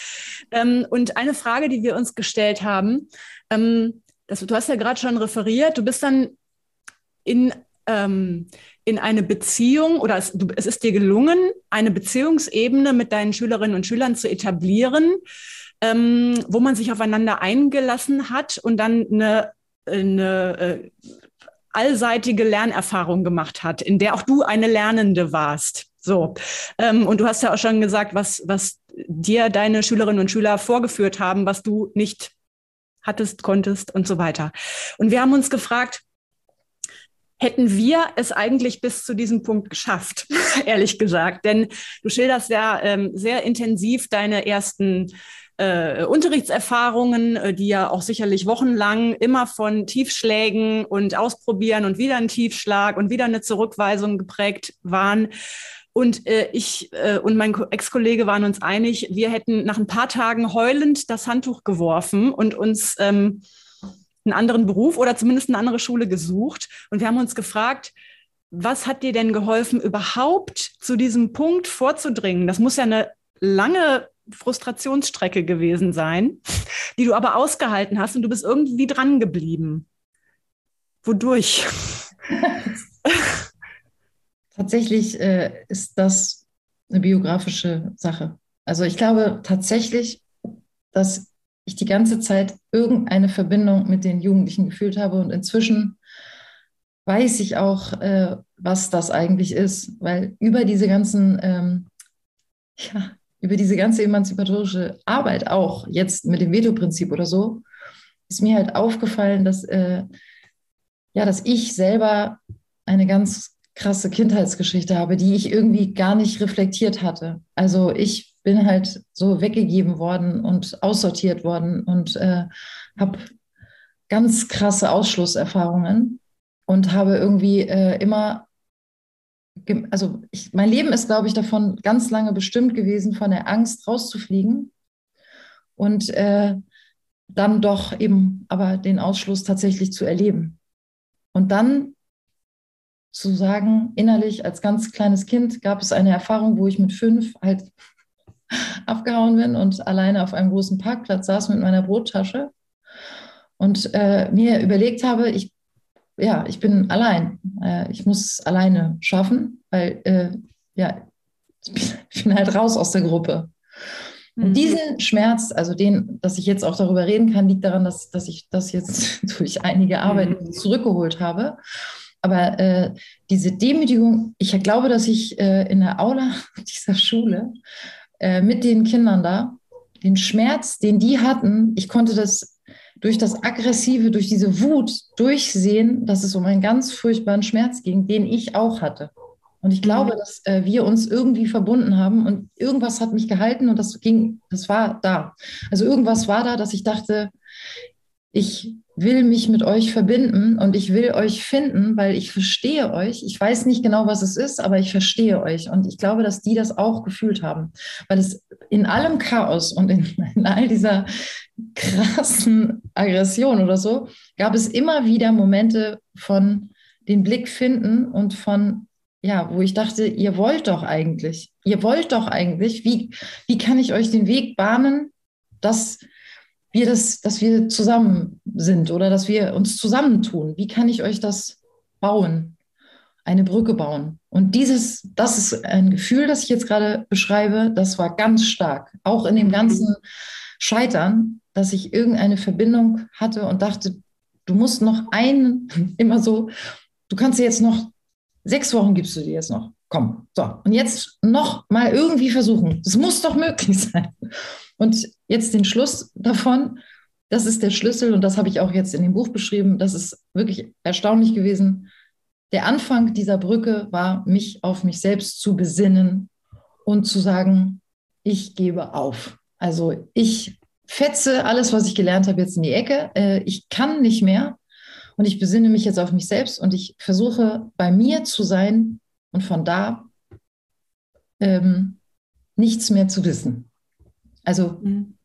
Ähm, und eine Frage, die wir uns gestellt haben, ähm, das, du hast ja gerade schon referiert, du bist dann in, ähm, in eine Beziehung oder es, du, es ist dir gelungen, eine Beziehungsebene mit deinen Schülerinnen und Schülern zu etablieren, ähm, wo man sich aufeinander eingelassen hat und dann eine, eine äh, allseitige Lernerfahrung gemacht hat, in der auch du eine Lernende warst. So. Ähm, und du hast ja auch schon gesagt, was, was dir deine Schülerinnen und Schüler vorgeführt haben, was du nicht hattest, konntest und so weiter. Und wir haben uns gefragt, hätten wir es eigentlich bis zu diesem Punkt geschafft, ehrlich gesagt. Denn du schilderst ja ähm, sehr intensiv deine ersten äh, Unterrichtserfahrungen, äh, die ja auch sicherlich wochenlang immer von Tiefschlägen und Ausprobieren und wieder ein Tiefschlag und wieder eine Zurückweisung geprägt waren. Und äh, ich äh, und mein Ex-Kollege waren uns einig, wir hätten nach ein paar Tagen heulend das Handtuch geworfen und uns ähm, einen anderen Beruf oder zumindest eine andere Schule gesucht. Und wir haben uns gefragt, was hat dir denn geholfen, überhaupt zu diesem Punkt vorzudringen? Das muss ja eine lange Frustrationsstrecke gewesen sein, die du aber ausgehalten hast und du bist irgendwie dran geblieben. Wodurch? Tatsächlich äh, ist das eine biografische Sache. Also ich glaube tatsächlich, dass ich die ganze Zeit irgendeine Verbindung mit den Jugendlichen gefühlt habe. Und inzwischen weiß ich auch, äh, was das eigentlich ist, weil über diese ganzen, ähm, ja, über diese ganze emanzipatorische Arbeit auch, jetzt mit dem Veto-Prinzip oder so, ist mir halt aufgefallen, dass, äh, ja, dass ich selber eine ganz krasse Kindheitsgeschichte habe, die ich irgendwie gar nicht reflektiert hatte. Also ich bin halt so weggegeben worden und aussortiert worden und äh, habe ganz krasse Ausschlusserfahrungen und habe irgendwie äh, immer, also ich, mein Leben ist, glaube ich, davon ganz lange bestimmt gewesen, von der Angst rauszufliegen und äh, dann doch eben aber den Ausschluss tatsächlich zu erleben. Und dann zu sagen, innerlich als ganz kleines Kind gab es eine Erfahrung, wo ich mit fünf halt abgehauen bin und alleine auf einem großen Parkplatz saß mit meiner Brottasche und äh, mir überlegt habe, ich, ja, ich bin allein. Äh, ich muss es alleine schaffen, weil äh, ja, ich bin halt raus aus der Gruppe. Und mhm. diesen Schmerz, also den, dass ich jetzt auch darüber reden kann, liegt daran, dass, dass ich das jetzt durch einige Arbeit mhm. zurückgeholt habe. Aber äh, diese Demütigung, ich glaube, dass ich äh, in der Aula dieser Schule äh, mit den Kindern da, den Schmerz, den die hatten, ich konnte das durch das Aggressive, durch diese Wut durchsehen, dass es um einen ganz furchtbaren Schmerz ging, den ich auch hatte. Und ich glaube, mhm. dass äh, wir uns irgendwie verbunden haben und irgendwas hat mich gehalten und das ging, das war da. Also irgendwas war da, dass ich dachte, ich will mich mit euch verbinden und ich will euch finden, weil ich verstehe euch. Ich weiß nicht genau, was es ist, aber ich verstehe euch. Und ich glaube, dass die das auch gefühlt haben, weil es in allem Chaos und in, in all dieser krassen Aggression oder so, gab es immer wieder Momente von den Blick finden und von, ja, wo ich dachte, ihr wollt doch eigentlich, ihr wollt doch eigentlich, wie, wie kann ich euch den Weg bahnen, dass wir das, dass wir zusammen sind oder dass wir uns zusammentun. Wie kann ich euch das bauen? Eine Brücke bauen. Und dieses, das ist ein Gefühl, das ich jetzt gerade beschreibe, das war ganz stark. Auch in dem ganzen Scheitern, dass ich irgendeine Verbindung hatte und dachte, du musst noch einen, immer so, du kannst dir jetzt noch, sechs Wochen gibst du dir jetzt noch. Komm, so. Und jetzt noch mal irgendwie versuchen. Das muss doch möglich sein. Und jetzt den Schluss davon, das ist der Schlüssel und das habe ich auch jetzt in dem Buch beschrieben. Das ist wirklich erstaunlich gewesen. Der Anfang dieser Brücke war, mich auf mich selbst zu besinnen und zu sagen, ich gebe auf. Also ich fetze alles, was ich gelernt habe, jetzt in die Ecke. Äh, ich kann nicht mehr und ich besinne mich jetzt auf mich selbst und ich versuche bei mir zu sein und von da ähm, nichts mehr zu wissen. Also, mhm.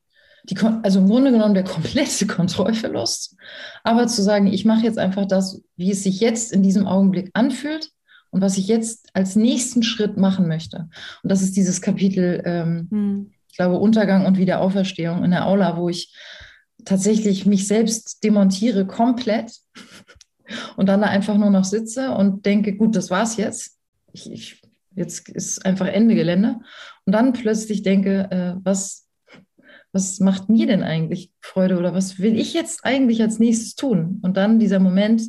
die, also im Grunde genommen der komplette Kontrollverlust. Aber zu sagen, ich mache jetzt einfach das, wie es sich jetzt in diesem Augenblick anfühlt und was ich jetzt als nächsten Schritt machen möchte. Und das ist dieses Kapitel, ähm, mhm. ich glaube, Untergang und Wiederauferstehung in der Aula, wo ich tatsächlich mich selbst demontiere komplett und dann da einfach nur noch sitze und denke, gut, das war's jetzt. Ich, ich, jetzt ist einfach Ende Gelände. Und dann plötzlich denke, äh, was, was macht mir denn eigentlich Freude oder was will ich jetzt eigentlich als nächstes tun? Und dann dieser Moment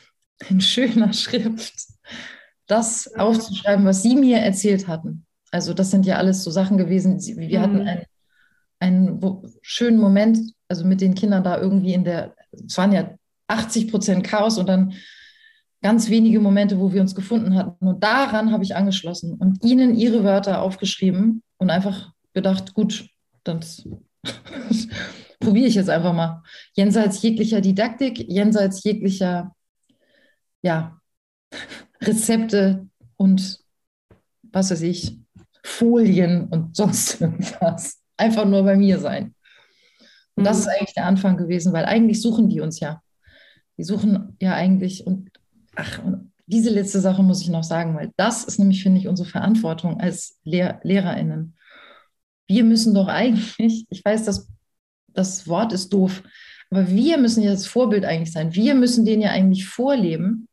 in schöner Schrift, das aufzuschreiben, was Sie mir erzählt hatten. Also das sind ja alles so Sachen gewesen. Wir hatten mhm. einen, einen schönen Moment, also mit den Kindern da irgendwie in der, es waren ja 80 Prozent Chaos und dann ganz wenige Momente, wo wir uns gefunden hatten. Und daran habe ich angeschlossen und ihnen ihre Wörter aufgeschrieben und einfach gedacht, gut, dann probiere ich jetzt einfach mal. Jenseits jeglicher Didaktik, jenseits jeglicher ja, Rezepte und was weiß ich, Folien und sonst irgendwas. Einfach nur bei mir sein. Und das ist mhm. eigentlich der Anfang gewesen, weil eigentlich suchen die uns ja. Die suchen ja eigentlich und ach, und diese letzte Sache muss ich noch sagen, weil das ist nämlich, finde ich, unsere Verantwortung als Lehr LehrerInnen wir müssen doch eigentlich, ich weiß, das, das Wort ist doof, aber wir müssen ja das Vorbild eigentlich sein. Wir müssen denen ja eigentlich vorleben,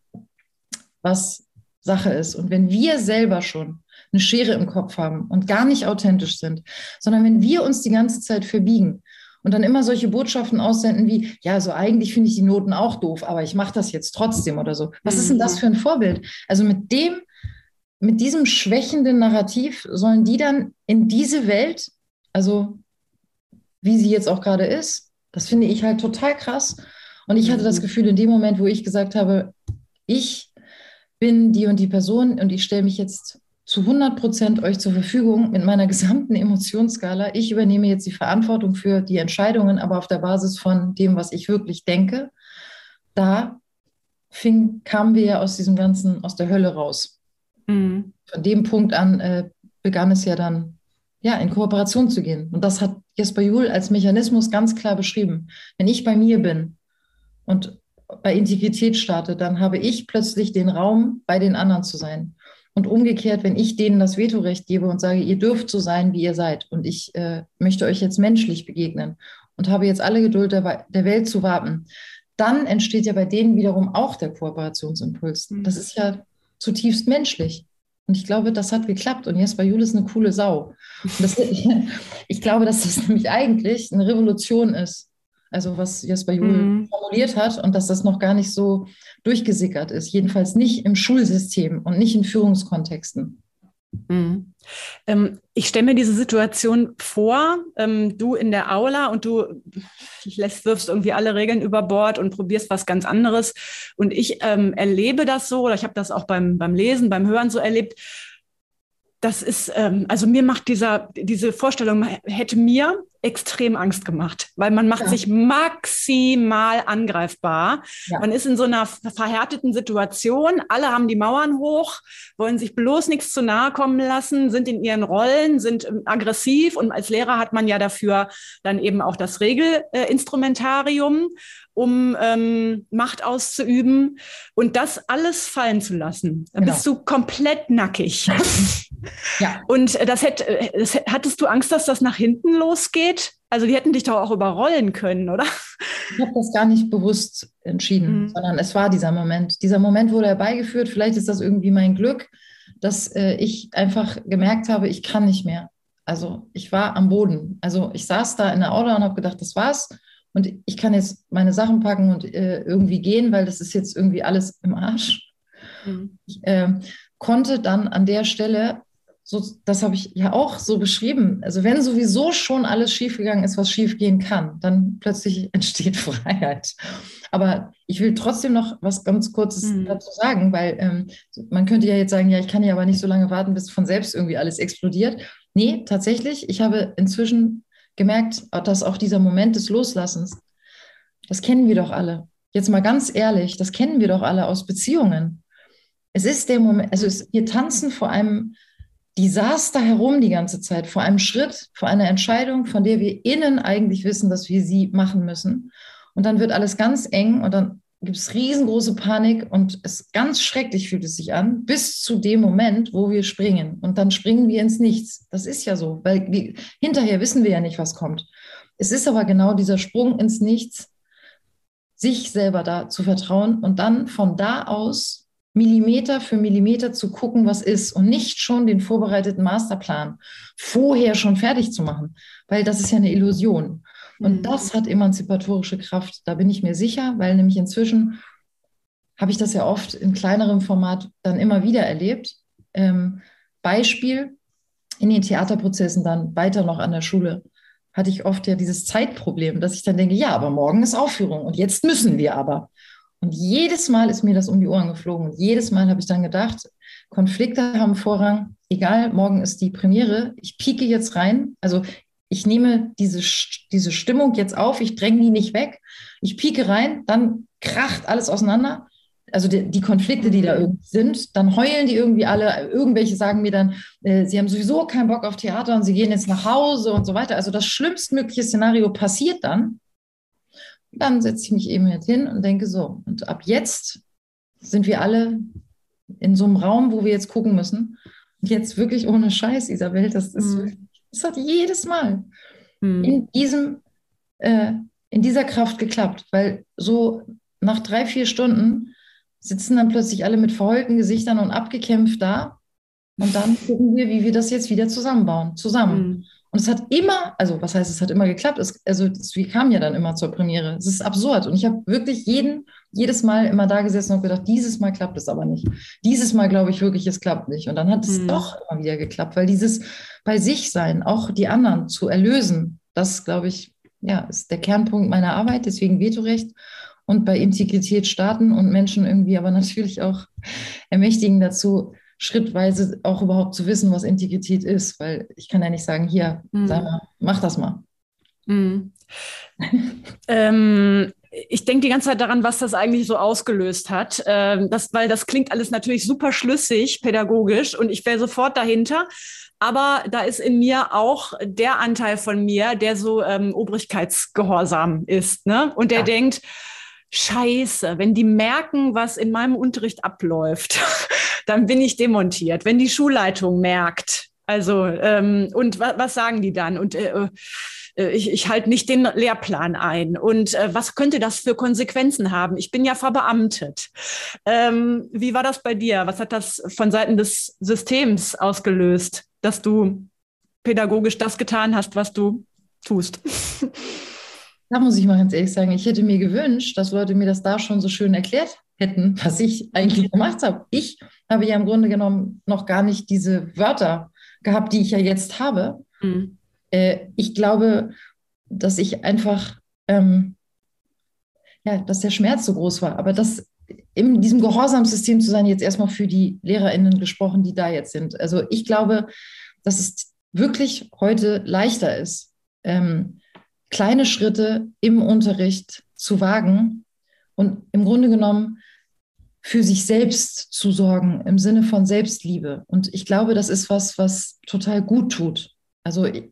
was Sache ist. Und wenn wir selber schon eine Schere im Kopf haben und gar nicht authentisch sind, sondern wenn wir uns die ganze Zeit verbiegen und dann immer solche Botschaften aussenden wie, ja, so eigentlich finde ich die Noten auch doof, aber ich mache das jetzt trotzdem oder so. Was ist denn das mhm. für ein Vorbild? Also mit dem mit diesem schwächenden Narrativ sollen die dann in diese Welt, also wie sie jetzt auch gerade ist, das finde ich halt total krass. Und ich hatte das mhm. Gefühl, in dem Moment, wo ich gesagt habe, ich bin die und die Person und ich stelle mich jetzt zu 100 Prozent euch zur Verfügung mit meiner gesamten Emotionsskala. Ich übernehme jetzt die Verantwortung für die Entscheidungen, aber auf der Basis von dem, was ich wirklich denke. Da fing, kamen wir ja aus diesem ganzen, aus der Hölle raus. Mhm. Von dem Punkt an äh, begann es ja dann, ja, in Kooperation zu gehen. Und das hat Jesper Juhl als Mechanismus ganz klar beschrieben. Wenn ich bei mir bin und bei Integrität starte, dann habe ich plötzlich den Raum, bei den anderen zu sein. Und umgekehrt, wenn ich denen das Vetorecht gebe und sage, ihr dürft so sein, wie ihr seid und ich äh, möchte euch jetzt menschlich begegnen und habe jetzt alle Geduld der, der, Welt zu warten, dann entsteht ja bei denen wiederum auch der Kooperationsimpuls. Mhm. Das ist ja zutiefst menschlich. Und ich glaube, das hat geklappt. Und Jesper Juhl ist eine coole Sau. Das, ich, glaube, dass das nämlich eigentlich eine Revolution ist. Also was Jesper Juhl mhm. formuliert hat und dass das noch gar nicht so durchgesickert ist. Jedenfalls nicht im Schulsystem und nicht in Führungskontexten. Mhm. Ähm, ich stelle mir diese Situation vor, ähm, du in der Aula und du lässt, wirfst irgendwie alle Regeln über Bord und probierst was ganz anderes. Und ich ähm, erlebe das so, oder ich habe das auch beim, beim Lesen, beim Hören so erlebt. Das ist, ähm, also mir macht dieser, diese Vorstellung, hätte mir extrem Angst gemacht, weil man macht ja. sich maximal angreifbar. Ja. Man ist in so einer verhärteten Situation. Alle haben die Mauern hoch, wollen sich bloß nichts zu nahe kommen lassen, sind in ihren Rollen, sind ähm, aggressiv. Und als Lehrer hat man ja dafür dann eben auch das Regelinstrumentarium, um ähm, Macht auszuüben. Und das alles fallen zu lassen, dann genau. bist du komplett nackig. ja. Und das, hätt, das hattest du Angst, dass das nach hinten losgeht? geht? Also die hätten dich doch auch überrollen können, oder? Ich habe das gar nicht bewusst entschieden, mhm. sondern es war dieser Moment. Dieser Moment wurde herbeigeführt. Vielleicht ist das irgendwie mein Glück, dass äh, ich einfach gemerkt habe, ich kann nicht mehr. Also ich war am Boden. Also ich saß da in der Auto und habe gedacht, das war's. Und ich kann jetzt meine Sachen packen und äh, irgendwie gehen, weil das ist jetzt irgendwie alles im Arsch. Mhm. Ich äh, konnte dann an der Stelle so, das habe ich ja auch so beschrieben. Also wenn sowieso schon alles schiefgegangen ist, was schiefgehen kann, dann plötzlich entsteht Freiheit. Aber ich will trotzdem noch was ganz Kurzes mhm. dazu sagen, weil ähm, man könnte ja jetzt sagen, ja, ich kann ja aber nicht so lange warten, bis von selbst irgendwie alles explodiert. Nee, tatsächlich, ich habe inzwischen gemerkt, dass auch dieser Moment des Loslassens, das kennen wir doch alle. Jetzt mal ganz ehrlich, das kennen wir doch alle aus Beziehungen. Es ist der Moment, also es, wir tanzen vor einem da herum die ganze Zeit vor einem Schritt, vor einer Entscheidung, von der wir innen eigentlich wissen, dass wir sie machen müssen. Und dann wird alles ganz eng und dann gibt es riesengroße Panik und es ganz schrecklich fühlt es sich an, bis zu dem Moment, wo wir springen. Und dann springen wir ins Nichts. Das ist ja so, weil wir, hinterher wissen wir ja nicht, was kommt. Es ist aber genau dieser Sprung ins Nichts, sich selber da zu vertrauen und dann von da aus Millimeter für Millimeter zu gucken, was ist und nicht schon den vorbereiteten Masterplan vorher schon fertig zu machen, weil das ist ja eine Illusion. Und mhm. das hat emanzipatorische Kraft, da bin ich mir sicher, weil nämlich inzwischen habe ich das ja oft in kleinerem Format dann immer wieder erlebt. Ähm, Beispiel, in den Theaterprozessen dann weiter noch an der Schule hatte ich oft ja dieses Zeitproblem, dass ich dann denke, ja, aber morgen ist Aufführung und jetzt müssen wir aber. Und jedes Mal ist mir das um die Ohren geflogen. Und jedes Mal habe ich dann gedacht, Konflikte haben Vorrang. Egal, morgen ist die Premiere. Ich pieke jetzt rein. Also ich nehme diese, diese Stimmung jetzt auf. Ich dränge die nicht weg. Ich pieke rein. Dann kracht alles auseinander. Also die, die Konflikte, die da irgendwie sind, dann heulen die irgendwie alle. Irgendwelche sagen mir dann, äh, sie haben sowieso keinen Bock auf Theater und sie gehen jetzt nach Hause und so weiter. Also das schlimmstmögliche Szenario passiert dann. Dann setze ich mich eben jetzt hin und denke so, und ab jetzt sind wir alle in so einem Raum, wo wir jetzt gucken müssen. Und jetzt wirklich ohne Scheiß, Isabel, das ist, mhm. Das hat jedes Mal mhm. in diesem, äh, in dieser Kraft geklappt, weil so nach drei, vier Stunden sitzen dann plötzlich alle mit verheulten Gesichtern und abgekämpft da. Und dann gucken wir, wie wir das jetzt wieder zusammenbauen, zusammen. Mhm. Und es hat immer, also was heißt, es hat immer geklappt? Es, also wir kamen ja dann immer zur Premiere. Es ist absurd. Und ich habe wirklich jeden, jedes Mal immer da gesessen und gedacht, dieses Mal klappt es aber nicht. Dieses Mal glaube ich wirklich, es klappt nicht. Und dann hat es hm. doch immer wieder geklappt, weil dieses bei sich sein, auch die anderen zu erlösen, das glaube ich, ja, ist der Kernpunkt meiner Arbeit, deswegen Vetorecht. und bei Integrität starten und Menschen irgendwie aber natürlich auch ermächtigen dazu, schrittweise auch überhaupt zu wissen, was Integrität ist, weil ich kann ja nicht sagen, hier, mhm. sag mal, mach das mal. Mhm. ähm, ich denke die ganze Zeit daran, was das eigentlich so ausgelöst hat, ähm, das, weil das klingt alles natürlich super schlüssig pädagogisch und ich wäre sofort dahinter. Aber da ist in mir auch der Anteil von mir, der so ähm, obrigkeitsgehorsam ist, ne? Und der ja. denkt, Scheiße, wenn die merken, was in meinem Unterricht abläuft, dann bin ich demontiert. Wenn die Schulleitung merkt, also ähm, und wa was sagen die dann? Und äh, äh, ich, ich halte nicht den Lehrplan ein. Und äh, was könnte das für Konsequenzen haben? Ich bin ja verbeamtet. Ähm, wie war das bei dir? Was hat das von Seiten des Systems ausgelöst, dass du pädagogisch das getan hast, was du tust? Da muss ich mal ganz ehrlich sagen, ich hätte mir gewünscht, dass Leute mir das da schon so schön erklärt hätten, was ich eigentlich gemacht habe. Ich habe ja im Grunde genommen noch gar nicht diese Wörter gehabt, die ich ja jetzt habe. Mhm. Äh, ich glaube, dass ich einfach, ähm, ja, dass der Schmerz so groß war, aber dass in diesem Gehorsamssystem zu sein, jetzt erstmal für die LehrerInnen gesprochen, die da jetzt sind. Also ich glaube, dass es wirklich heute leichter ist, ähm, kleine Schritte im Unterricht zu wagen und im Grunde genommen für sich selbst zu sorgen im Sinne von Selbstliebe. Und ich glaube, das ist was, was total gut tut. Also ich,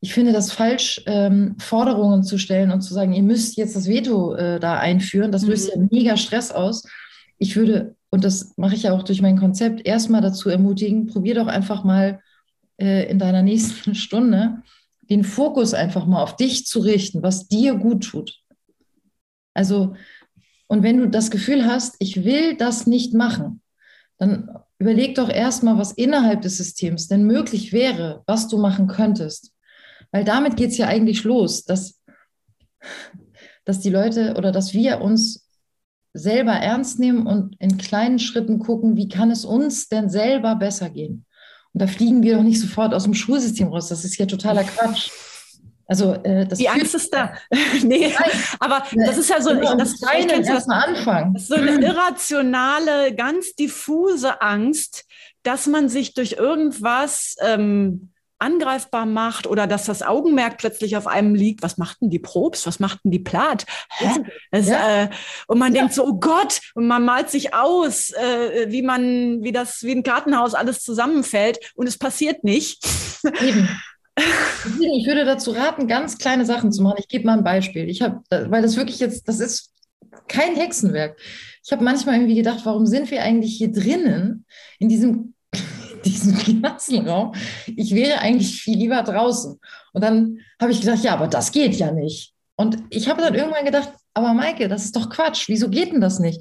ich finde das falsch, ähm, Forderungen zu stellen und zu sagen, ihr müsst jetzt das Veto äh, da einführen. Das löst mhm. ja mega Stress aus. Ich würde, und das mache ich ja auch durch mein Konzept, erstmal dazu ermutigen, probier doch einfach mal äh, in deiner nächsten Stunde den Fokus einfach mal auf dich zu richten, was dir gut tut. Also, und wenn du das Gefühl hast, ich will das nicht machen, dann überleg doch erstmal, was innerhalb des Systems denn möglich wäre, was du machen könntest. Weil damit geht es ja eigentlich los, dass, dass die Leute oder dass wir uns selber ernst nehmen und in kleinen Schritten gucken, wie kann es uns denn selber besser gehen. Und da fliegen wir doch nicht sofort aus dem Schulsystem raus. Das ist ja totaler Quatsch. Also äh, das die Angst ist da. nee, Nein. aber das ist ja so, genau, das, ich das, das, Anfang. so eine irrationale, ganz diffuse Angst, dass man sich durch irgendwas ähm, angreifbar macht oder dass das Augenmerk plötzlich auf einem liegt. Was machten die Probst? Was machten die Plat? Das, ja. äh, und man ja. denkt so, oh Gott, und man malt sich aus, äh, wie man, wie das, wie ein Gartenhaus alles zusammenfällt und es passiert nicht. Eben. Ich würde dazu raten, ganz kleine Sachen zu machen. Ich gebe mal ein Beispiel. Ich habe, weil das wirklich jetzt, das ist kein Hexenwerk. Ich habe manchmal irgendwie gedacht, warum sind wir eigentlich hier drinnen in diesem diesem Klassenraum. Ich wäre eigentlich viel lieber draußen. Und dann habe ich gedacht, ja, aber das geht ja nicht. Und ich habe dann irgendwann gedacht, aber Maike, das ist doch Quatsch. Wieso geht denn das nicht?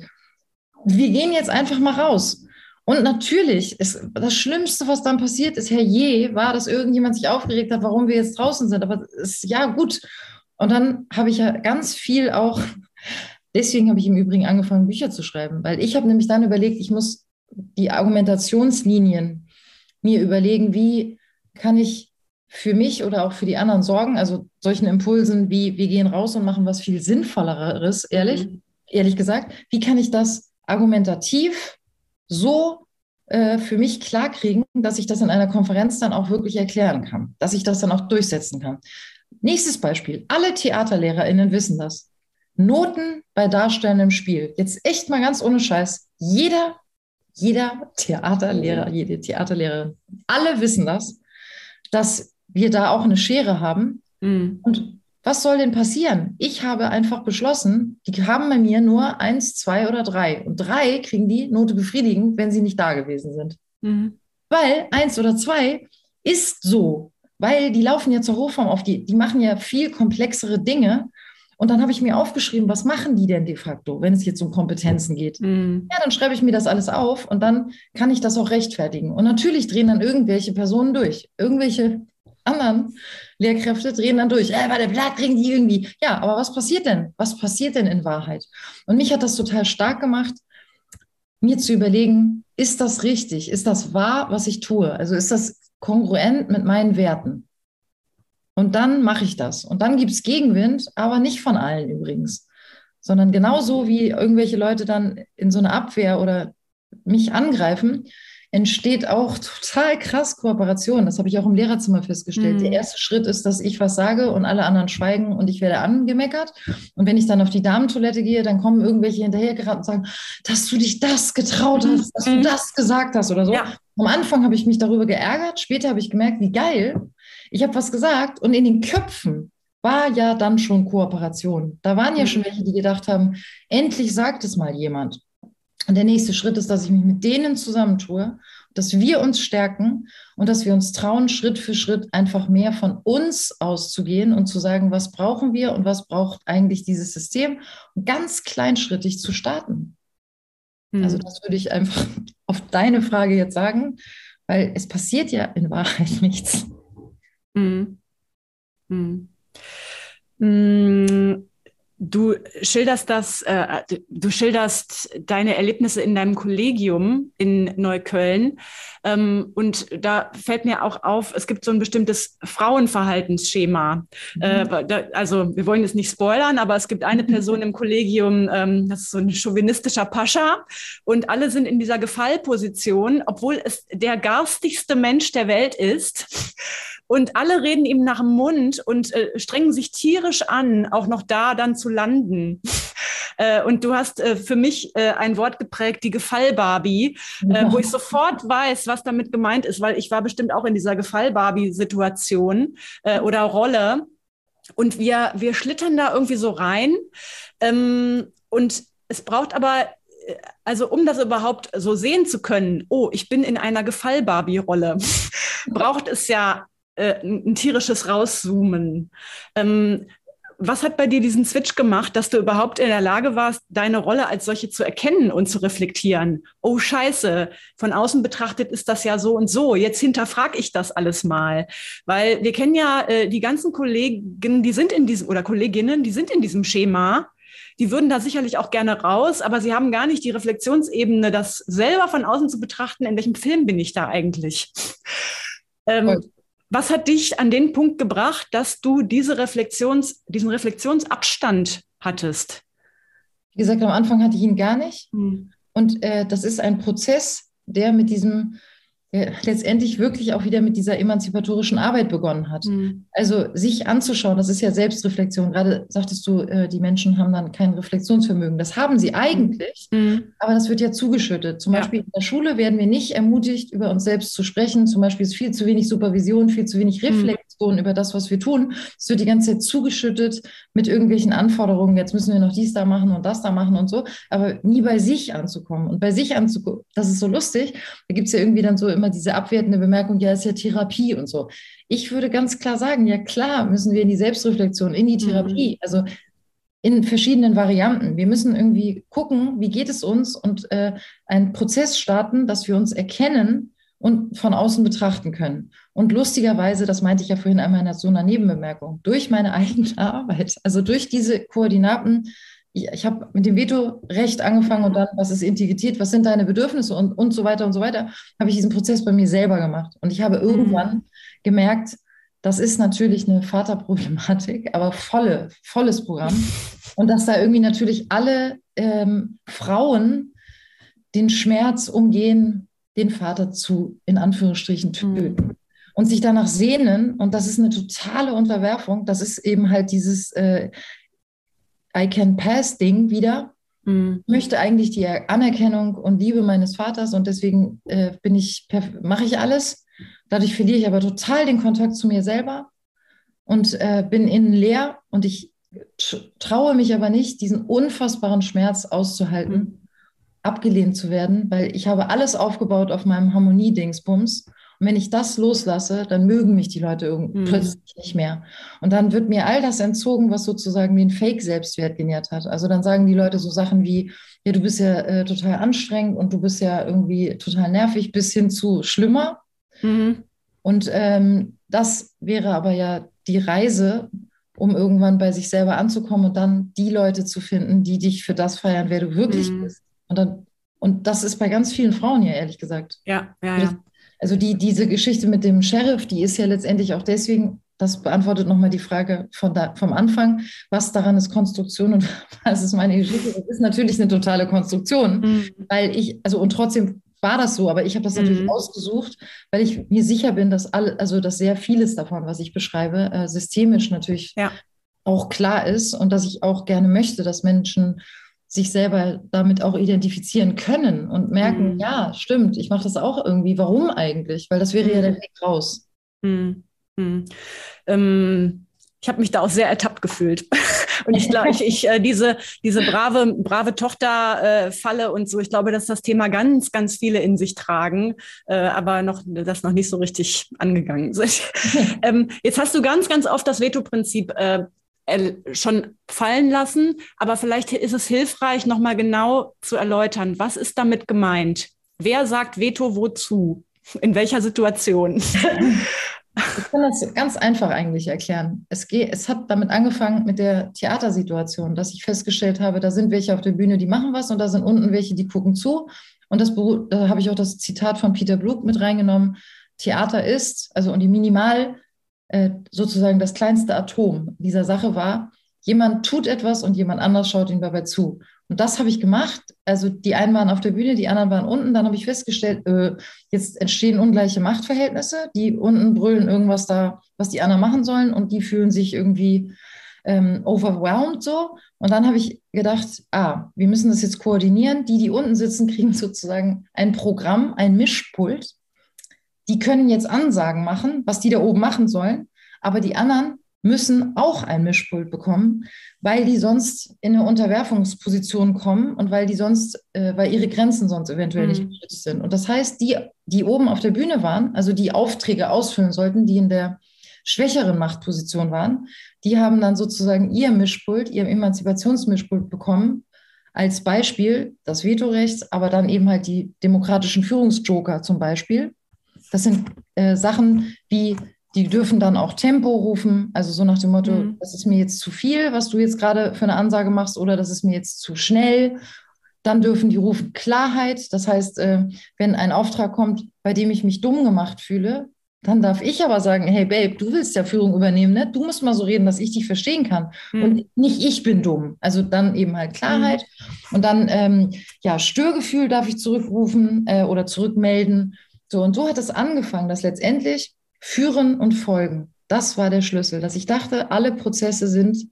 Wir gehen jetzt einfach mal raus. Und natürlich ist das Schlimmste, was dann passiert ist, Herr Je, war, dass irgendjemand sich aufgeregt hat, warum wir jetzt draußen sind. Aber es ist ja gut. Und dann habe ich ja ganz viel auch, deswegen habe ich im Übrigen angefangen, Bücher zu schreiben, weil ich habe nämlich dann überlegt, ich muss die Argumentationslinien mir überlegen, wie kann ich für mich oder auch für die anderen sorgen, also solchen Impulsen wie wir gehen raus und machen was viel Sinnvolleres, ehrlich, mhm. ehrlich gesagt, wie kann ich das argumentativ so äh, für mich klarkriegen, dass ich das in einer Konferenz dann auch wirklich erklären kann, dass ich das dann auch durchsetzen kann. Nächstes Beispiel. Alle TheaterlehrerInnen wissen das. Noten bei darstellendem Spiel. Jetzt echt mal ganz ohne Scheiß. Jeder jeder Theaterlehrer, jede Theaterlehrerin, alle wissen das, dass wir da auch eine Schere haben. Mhm. Und was soll denn passieren? Ich habe einfach beschlossen, die haben bei mir nur eins, zwei oder drei. Und drei kriegen die Note befriedigend, wenn sie nicht da gewesen sind. Mhm. Weil eins oder zwei ist so, weil die laufen ja zur Hochform auf, die, die machen ja viel komplexere Dinge und dann habe ich mir aufgeschrieben, was machen die denn de facto, wenn es jetzt um Kompetenzen geht? Mhm. Ja, dann schreibe ich mir das alles auf und dann kann ich das auch rechtfertigen. Und natürlich drehen dann irgendwelche Personen durch. Irgendwelche anderen Lehrkräfte drehen dann durch. Äh, bei der Blatt kriegen die irgendwie. Ja, aber was passiert denn? Was passiert denn in Wahrheit? Und mich hat das total stark gemacht, mir zu überlegen, ist das richtig? Ist das wahr, was ich tue? Also ist das kongruent mit meinen Werten? Und dann mache ich das. Und dann gibt es Gegenwind, aber nicht von allen übrigens, sondern genauso wie irgendwelche Leute dann in so eine Abwehr oder mich angreifen, entsteht auch total krass Kooperation. Das habe ich auch im Lehrerzimmer festgestellt. Mhm. Der erste Schritt ist, dass ich was sage und alle anderen schweigen und ich werde angemeckert. Und wenn ich dann auf die Damentoilette gehe, dann kommen irgendwelche hinterhergeraten und sagen, dass du dich das getraut hast, dass du mhm. das gesagt hast oder so. Ja. Am Anfang habe ich mich darüber geärgert, später habe ich gemerkt, wie geil. Ich habe was gesagt und in den Köpfen war ja dann schon Kooperation. Da waren ja mhm. schon welche, die gedacht haben, endlich sagt es mal jemand. Und der nächste Schritt ist, dass ich mich mit denen zusammentue, dass wir uns stärken und dass wir uns trauen, Schritt für Schritt einfach mehr von uns auszugehen und zu sagen, was brauchen wir und was braucht eigentlich dieses System und ganz kleinschrittig zu starten. Mhm. Also das würde ich einfach auf deine Frage jetzt sagen, weil es passiert ja in Wahrheit nichts. Mhm. Mhm. Du schilderst das, äh, du schilderst deine Erlebnisse in deinem Kollegium in Neukölln. Ähm, und da fällt mir auch auf, es gibt so ein bestimmtes Frauenverhaltensschema. Mhm. Äh, da, also wir wollen jetzt nicht spoilern, aber es gibt eine Person im Kollegium, ähm, das ist so ein chauvinistischer Pascha. Und alle sind in dieser Gefallposition, obwohl es der garstigste Mensch der Welt ist. Und alle reden ihm nach dem Mund und äh, strengen sich tierisch an, auch noch da dann zu landen. Äh, und du hast äh, für mich äh, ein Wort geprägt, die Gefall-Barbie, äh, wo ich sofort weiß, was damit gemeint ist, weil ich war bestimmt auch in dieser Gefall-Barbie-Situation oder Rolle. Und wir, wir schlittern da irgendwie so rein. Ähm, und es braucht aber also um das überhaupt so sehen zu können, oh, ich bin in einer Gefall-Barbie-Rolle, braucht es ja äh, ein tierisches Rauszoomen. Ähm, was hat bei dir diesen Switch gemacht, dass du überhaupt in der Lage warst, deine Rolle als solche zu erkennen und zu reflektieren? Oh Scheiße, von außen betrachtet ist das ja so und so. Jetzt hinterfrage ich das alles mal, weil wir kennen ja äh, die ganzen Kollegen, die sind in diesem oder Kolleginnen, die sind in diesem Schema. Die würden da sicherlich auch gerne raus, aber sie haben gar nicht die Reflexionsebene, das selber von außen zu betrachten, in welchem Film bin ich da eigentlich? Ähm, was hat dich an den Punkt gebracht, dass du diese Reflexions, diesen Reflexionsabstand hattest? Wie gesagt, am Anfang hatte ich ihn gar nicht. Hm. Und äh, das ist ein Prozess, der mit diesem letztendlich wirklich auch wieder mit dieser emanzipatorischen Arbeit begonnen hat. Mhm. Also sich anzuschauen, das ist ja Selbstreflexion. Gerade sagtest du, äh, die Menschen haben dann kein Reflexionsvermögen. Das haben sie eigentlich, mhm. aber das wird ja zugeschüttet. Zum ja. Beispiel in der Schule werden wir nicht ermutigt, über uns selbst zu sprechen. Zum Beispiel ist viel zu wenig Supervision, viel zu wenig mhm. Reflexion mhm. über das, was wir tun. Es wird die ganze Zeit zugeschüttet mit irgendwelchen Anforderungen. Jetzt müssen wir noch dies da machen und das da machen und so, aber nie bei sich anzukommen. Und bei sich anzukommen, das ist so lustig. Da gibt es ja irgendwie dann so im immer diese abwertende Bemerkung, ja, ist ja Therapie und so. Ich würde ganz klar sagen, ja klar, müssen wir in die Selbstreflexion, in die Therapie, mhm. also in verschiedenen Varianten. Wir müssen irgendwie gucken, wie geht es uns und äh, einen Prozess starten, dass wir uns erkennen und von außen betrachten können. Und lustigerweise, das meinte ich ja vorhin einmal in so einer Nebenbemerkung, durch meine eigene Arbeit, also durch diese Koordinaten ich, ich habe mit dem Veto-Recht angefangen und dann, was ist Integrität, was sind deine Bedürfnisse und, und so weiter und so weiter, habe ich diesen Prozess bei mir selber gemacht. Und ich habe irgendwann mhm. gemerkt, das ist natürlich eine Vaterproblematik, aber volle, volles Programm. Und dass da irgendwie natürlich alle ähm, Frauen den Schmerz umgehen, den Vater zu, in Anführungsstrichen, töten. Mhm. Und sich danach sehnen, und das ist eine totale Unterwerfung, das ist eben halt dieses, äh, I can pass Ding wieder. Mhm. Ich möchte eigentlich die Anerkennung und Liebe meines Vaters und deswegen äh, bin ich, mache ich alles. Dadurch verliere ich aber total den Kontakt zu mir selber und äh, bin innen leer und ich traue mich aber nicht, diesen unfassbaren Schmerz auszuhalten, mhm. Abgelehnt zu werden, weil ich habe alles aufgebaut auf meinem Harmonie-Dingsbums und wenn ich das loslasse, dann mögen mich die Leute mhm. plötzlich nicht mehr. Und dann wird mir all das entzogen, was sozusagen den Fake-Selbstwert genährt hat. Also dann sagen die Leute so Sachen wie, ja, du bist ja äh, total anstrengend und du bist ja irgendwie total nervig, bis hin zu schlimmer. Mhm. Und ähm, das wäre aber ja die Reise, um irgendwann bei sich selber anzukommen und dann die Leute zu finden, die dich für das feiern, wer du wirklich mhm. bist. Und dann und das ist bei ganz vielen Frauen ja ehrlich gesagt. Ja, ja, ja also die, diese Geschichte mit dem Sheriff, die ist ja letztendlich auch deswegen, das beantwortet nochmal die Frage von da, vom Anfang, was daran ist Konstruktion und was ist meine Geschichte. Das ist natürlich eine totale Konstruktion, mhm. weil ich, also und trotzdem war das so, aber ich habe das natürlich mhm. ausgesucht, weil ich mir sicher bin, dass alle, also dass sehr vieles davon, was ich beschreibe, äh, systemisch natürlich ja. auch klar ist und dass ich auch gerne möchte, dass Menschen sich selber damit auch identifizieren können und merken, mhm. ja, stimmt, ich mache das auch irgendwie. Warum eigentlich? Weil das wäre mhm. ja der Weg raus. Mhm. mhm. Ähm, ich habe mich da auch sehr ertappt gefühlt. Und ich glaube, ich, ich äh, diese, diese brave, brave Tochter-Falle äh, und so, ich glaube, dass das Thema ganz, ganz viele in sich tragen, äh, aber noch, das noch nicht so richtig angegangen sind. ähm, jetzt hast du ganz, ganz oft das Veto-Prinzip äh, schon fallen lassen, aber vielleicht ist es hilfreich, nochmal genau zu erläutern, was ist damit gemeint? Wer sagt Veto wozu? In welcher Situation? Ich kann das ganz einfach eigentlich erklären. Es, geht, es hat damit angefangen mit der Theatersituation, dass ich festgestellt habe, da sind welche auf der Bühne, die machen was und da sind unten welche, die gucken zu. Und das da habe ich auch das Zitat von Peter Blug mit reingenommen. Theater ist, also und die Minimal, äh, sozusagen das kleinste Atom dieser Sache war, jemand tut etwas und jemand anders schaut ihm dabei zu. Und das habe ich gemacht. Also die einen waren auf der Bühne, die anderen waren unten. Dann habe ich festgestellt, äh, jetzt entstehen ungleiche Machtverhältnisse. Die unten brüllen irgendwas da, was die anderen machen sollen und die fühlen sich irgendwie ähm, overwhelmed so. Und dann habe ich gedacht, ah, wir müssen das jetzt koordinieren. Die, die unten sitzen, kriegen sozusagen ein Programm, ein Mischpult. Die können jetzt Ansagen machen, was die da oben machen sollen. Aber die anderen müssen auch ein Mischpult bekommen, weil die sonst in eine Unterwerfungsposition kommen und weil die sonst, äh, weil ihre Grenzen sonst eventuell mhm. nicht geschützt sind. Und das heißt, die, die oben auf der Bühne waren, also die Aufträge ausfüllen sollten, die in der schwächeren Machtposition waren, die haben dann sozusagen ihr Mischpult, ihr Emanzipationsmischpult bekommen. Als Beispiel das Vetorecht, aber dann eben halt die demokratischen Führungsjoker zum Beispiel. Das sind äh, Sachen wie die dürfen dann auch Tempo rufen, also so nach dem Motto, mhm. das ist mir jetzt zu viel, was du jetzt gerade für eine Ansage machst, oder das ist mir jetzt zu schnell. Dann dürfen die rufen Klarheit. Das heißt, äh, wenn ein Auftrag kommt, bei dem ich mich dumm gemacht fühle, dann darf ich aber sagen, hey Babe, du willst ja Führung übernehmen, ne? Du musst mal so reden, dass ich dich verstehen kann. Mhm. Und nicht ich bin dumm. Also dann eben halt Klarheit. Mhm. Und dann, ähm, ja, Störgefühl darf ich zurückrufen äh, oder zurückmelden. So, und so hat es angefangen, dass letztendlich Führen und Folgen. Das war der Schlüssel, dass ich dachte, alle Prozesse sind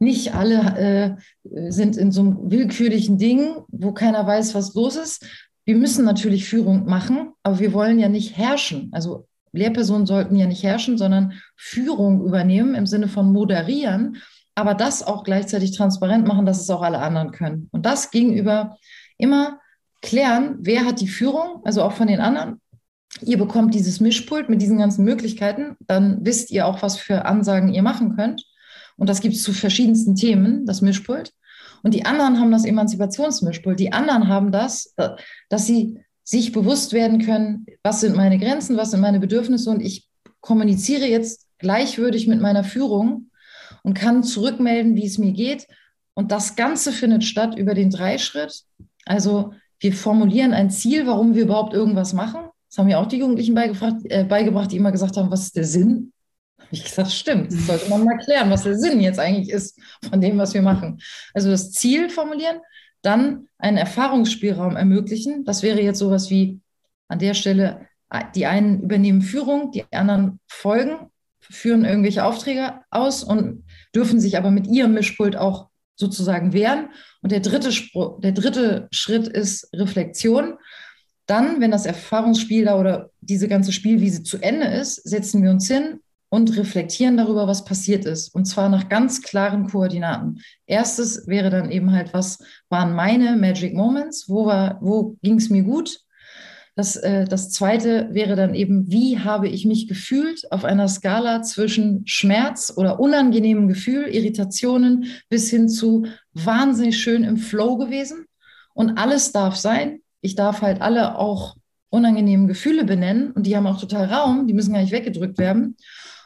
nicht alle äh, sind in so einem willkürlichen Ding, wo keiner weiß, was los ist. Wir müssen natürlich Führung machen, aber wir wollen ja nicht herrschen. Also Lehrpersonen sollten ja nicht herrschen, sondern Führung übernehmen im Sinne von moderieren, aber das auch gleichzeitig transparent machen, dass es auch alle anderen können. Und das gegenüber immer klären, wer hat die Führung, also auch von den anderen, ihr bekommt dieses Mischpult mit diesen ganzen Möglichkeiten, dann wisst ihr auch, was für Ansagen ihr machen könnt. Und das gibt es zu verschiedensten Themen, das Mischpult. Und die anderen haben das Emanzipationsmischpult. Die anderen haben das, äh, dass sie sich bewusst werden können, was sind meine Grenzen, was sind meine Bedürfnisse. Und ich kommuniziere jetzt gleichwürdig mit meiner Führung und kann zurückmelden, wie es mir geht. Und das Ganze findet statt über den Dreischritt. Also wir formulieren ein Ziel, warum wir überhaupt irgendwas machen. Das haben mir auch die Jugendlichen äh, beigebracht, die immer gesagt haben, was ist der Sinn? Habe ich gesagt, stimmt, das sollte man mal klären, was der Sinn jetzt eigentlich ist von dem, was wir machen. Also das Ziel formulieren, dann einen Erfahrungsspielraum ermöglichen. Das wäre jetzt sowas wie an der Stelle, die einen übernehmen Führung, die anderen folgen, führen irgendwelche Aufträge aus und dürfen sich aber mit ihrem Mischpult auch sozusagen wehren. Und der dritte, der dritte Schritt ist Reflexion. Dann, wenn das Erfahrungsspiel da oder diese ganze Spielwiese zu Ende ist, setzen wir uns hin und reflektieren darüber, was passiert ist. Und zwar nach ganz klaren Koordinaten. Erstes wäre dann eben halt, was waren meine Magic Moments? Wo, wo ging es mir gut? Das, äh, das zweite wäre dann eben, wie habe ich mich gefühlt auf einer Skala zwischen Schmerz oder unangenehmem Gefühl, Irritationen bis hin zu wahnsinnig schön im Flow gewesen. Und alles darf sein ich darf halt alle auch unangenehmen Gefühle benennen und die haben auch total Raum, die müssen gar nicht weggedrückt werden.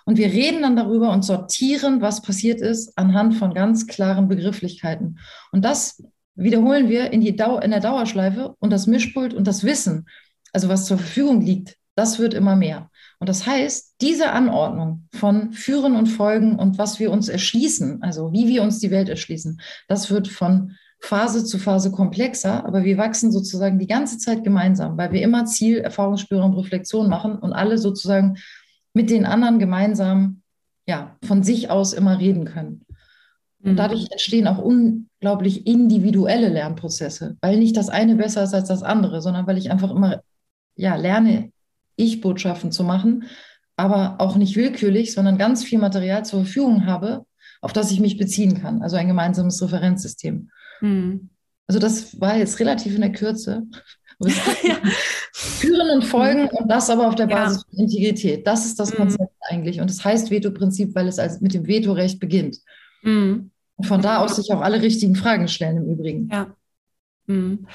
Und wir reden dann darüber und sortieren, was passiert ist, anhand von ganz klaren Begrifflichkeiten. Und das wiederholen wir in, die Dau in der Dauerschleife und das Mischpult und das Wissen, also was zur Verfügung liegt, das wird immer mehr. Und das heißt, diese Anordnung von Führen und Folgen und was wir uns erschließen, also wie wir uns die Welt erschließen, das wird von Phase zu Phase komplexer, aber wir wachsen sozusagen die ganze Zeit gemeinsam, weil wir immer Ziel, Erfahrungsspüre und Reflexion machen und alle sozusagen mit den anderen gemeinsam ja, von sich aus immer reden können. Und mhm. dadurch entstehen auch unglaublich individuelle Lernprozesse, weil nicht das eine besser ist als das andere, sondern weil ich einfach immer ja, lerne, Ich-Botschaften zu machen, aber auch nicht willkürlich, sondern ganz viel Material zur Verfügung habe, auf das ich mich beziehen kann. Also ein gemeinsames Referenzsystem. Mhm. Also das war jetzt relativ in der Kürze. ja. Führen und Folgen und das aber auf der Basis ja. von Integrität. Das ist das mhm. Konzept eigentlich. Und es das heißt Veto-Prinzip, weil es als mit dem Vetorecht beginnt. Mhm. Und von da aus sich auch alle richtigen Fragen stellen im Übrigen. Ja. Mhm.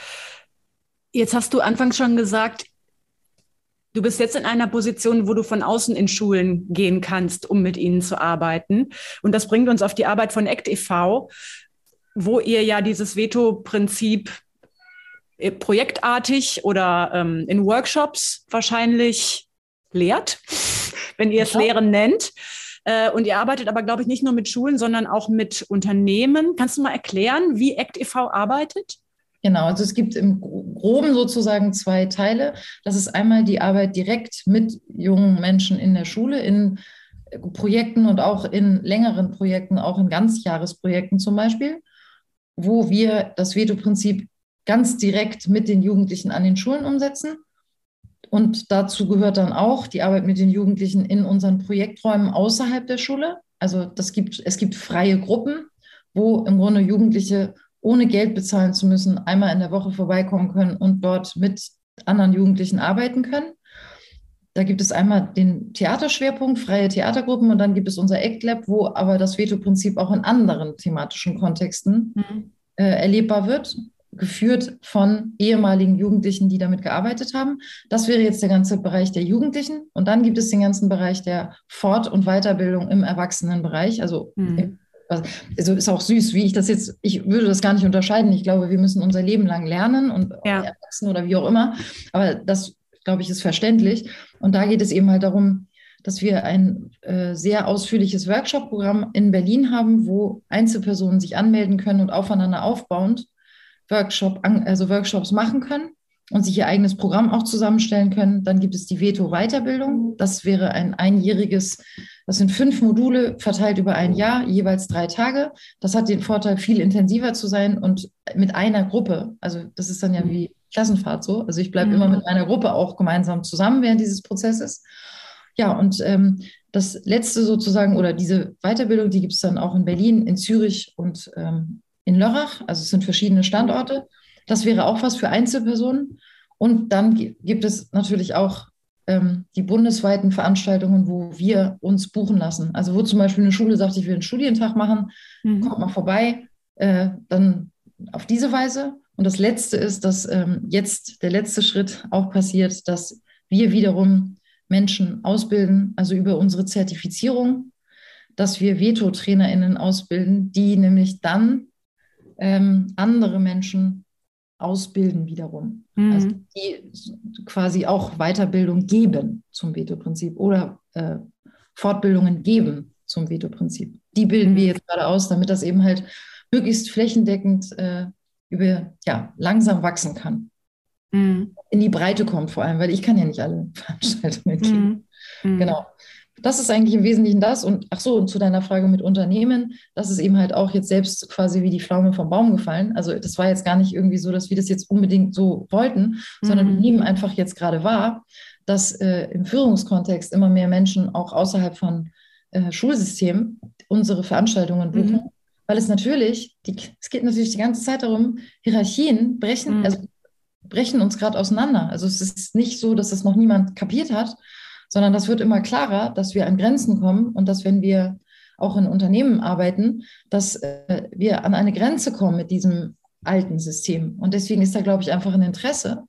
Jetzt hast du anfangs schon gesagt, du bist jetzt in einer Position, wo du von außen in Schulen gehen kannst, um mit ihnen zu arbeiten. Und das bringt uns auf die Arbeit von ACT e.V., wo ihr ja dieses Veto-Prinzip äh, projektartig oder ähm, in Workshops wahrscheinlich lehrt, wenn ihr es ja. Lehren nennt. Äh, und ihr arbeitet aber, glaube ich, nicht nur mit Schulen, sondern auch mit Unternehmen. Kannst du mal erklären, wie ACT e.V. arbeitet? Genau, also es gibt im Groben sozusagen zwei Teile. Das ist einmal die Arbeit direkt mit jungen Menschen in der Schule, in Projekten und auch in längeren Projekten, auch in Ganzjahresprojekten zum Beispiel, wo wir das Veto-Prinzip ganz direkt mit den Jugendlichen an den Schulen umsetzen. Und dazu gehört dann auch die Arbeit mit den Jugendlichen in unseren Projekträumen außerhalb der Schule. Also das gibt, es gibt freie Gruppen, wo im Grunde Jugendliche ohne Geld bezahlen zu müssen, einmal in der Woche vorbeikommen können und dort mit anderen Jugendlichen arbeiten können. Da gibt es einmal den Theaterschwerpunkt, freie Theatergruppen und dann gibt es unser ACT Lab, wo aber das Veto-Prinzip auch in anderen thematischen Kontexten mhm. äh, erlebbar wird geführt von ehemaligen Jugendlichen, die damit gearbeitet haben. Das wäre jetzt der ganze Bereich der Jugendlichen. Und dann gibt es den ganzen Bereich der Fort- und Weiterbildung im Erwachsenenbereich. Also, mhm. also ist auch süß, wie ich das jetzt, ich würde das gar nicht unterscheiden. Ich glaube, wir müssen unser Leben lang lernen und ja. erwachsen oder wie auch immer. Aber das, glaube ich, ist verständlich. Und da geht es eben halt darum, dass wir ein äh, sehr ausführliches Workshop-Programm in Berlin haben, wo Einzelpersonen sich anmelden können und aufeinander aufbauend Workshop, also Workshops machen können und sich ihr eigenes Programm auch zusammenstellen können. Dann gibt es die Veto-Weiterbildung. Das wäre ein einjähriges, das sind fünf Module verteilt über ein Jahr, jeweils drei Tage. Das hat den Vorteil, viel intensiver zu sein und mit einer Gruppe. Also das ist dann ja wie Klassenfahrt so. Also ich bleibe mhm. immer mit meiner Gruppe auch gemeinsam zusammen während dieses Prozesses. Ja, und ähm, das letzte sozusagen oder diese Weiterbildung, die gibt es dann auch in Berlin, in Zürich und ähm, in Lörrach. Also es sind verschiedene Standorte. Das wäre auch was für Einzelpersonen. Und dann gibt es natürlich auch ähm, die bundesweiten Veranstaltungen, wo wir uns buchen lassen. Also wo zum Beispiel eine Schule sagt, ich will einen Studientag machen, mhm. kommt mal vorbei. Äh, dann auf diese Weise. Und das Letzte ist, dass ähm, jetzt der letzte Schritt auch passiert, dass wir wiederum Menschen ausbilden, also über unsere Zertifizierung, dass wir Veto-TrainerInnen ausbilden, die nämlich dann ähm, andere Menschen ausbilden wiederum. Mhm. Also die quasi auch Weiterbildung geben zum Veto-Prinzip oder äh, Fortbildungen geben zum Veto-Prinzip. Die bilden mhm. wir jetzt gerade aus, damit das eben halt möglichst flächendeckend äh, über, ja, langsam wachsen kann. Mhm. In die Breite kommt vor allem, weil ich kann ja nicht alle Veranstaltungen geben. Mhm. Mhm. Genau das ist eigentlich im Wesentlichen das. Und ach so, und zu deiner Frage mit Unternehmen, das ist eben halt auch jetzt selbst quasi wie die Pflaume vom Baum gefallen. Also das war jetzt gar nicht irgendwie so, dass wir das jetzt unbedingt so wollten, mhm. sondern wir nehmen einfach jetzt gerade wahr, dass äh, im Führungskontext immer mehr Menschen auch außerhalb von äh, Schulsystemen unsere Veranstaltungen buchen. Weil es natürlich, die, es geht natürlich die ganze Zeit darum, Hierarchien brechen, mhm. also brechen uns gerade auseinander. Also es ist nicht so, dass das noch niemand kapiert hat, sondern das wird immer klarer, dass wir an Grenzen kommen und dass wenn wir auch in Unternehmen arbeiten, dass äh, wir an eine Grenze kommen mit diesem alten System. Und deswegen ist da, glaube ich, einfach ein Interesse.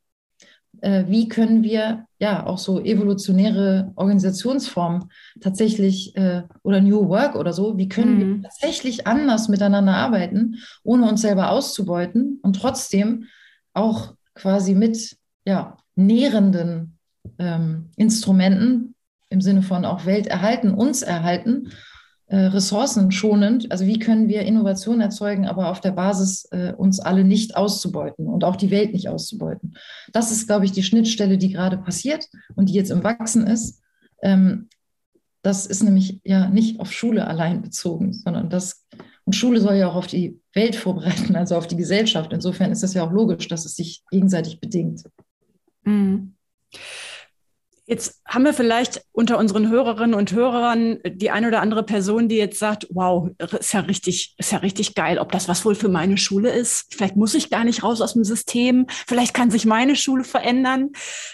Äh, wie können wir ja auch so evolutionäre Organisationsformen tatsächlich äh, oder New Work oder so, wie können mhm. wir tatsächlich anders miteinander arbeiten, ohne uns selber auszubeuten und trotzdem auch quasi mit ja, nährenden ähm, Instrumenten im Sinne von auch Welt erhalten, uns erhalten, ressourcenschonend. Also wie können wir Innovation erzeugen, aber auf der Basis äh, uns alle nicht auszubeuten und auch die Welt nicht auszubeuten. Das ist, glaube ich, die Schnittstelle, die gerade passiert und die jetzt im Wachsen ist. Ähm, das ist nämlich ja nicht auf Schule allein bezogen, sondern das, und Schule soll ja auch auf die Welt vorbereiten, also auf die Gesellschaft. Insofern ist es ja auch logisch, dass es sich gegenseitig bedingt. Mhm. Jetzt haben wir vielleicht unter unseren Hörerinnen und Hörern die eine oder andere Person, die jetzt sagt, wow, ist ja richtig, ist ja richtig geil, ob das was wohl für meine Schule ist. Vielleicht muss ich gar nicht raus aus dem System. Vielleicht kann sich meine Schule verändern.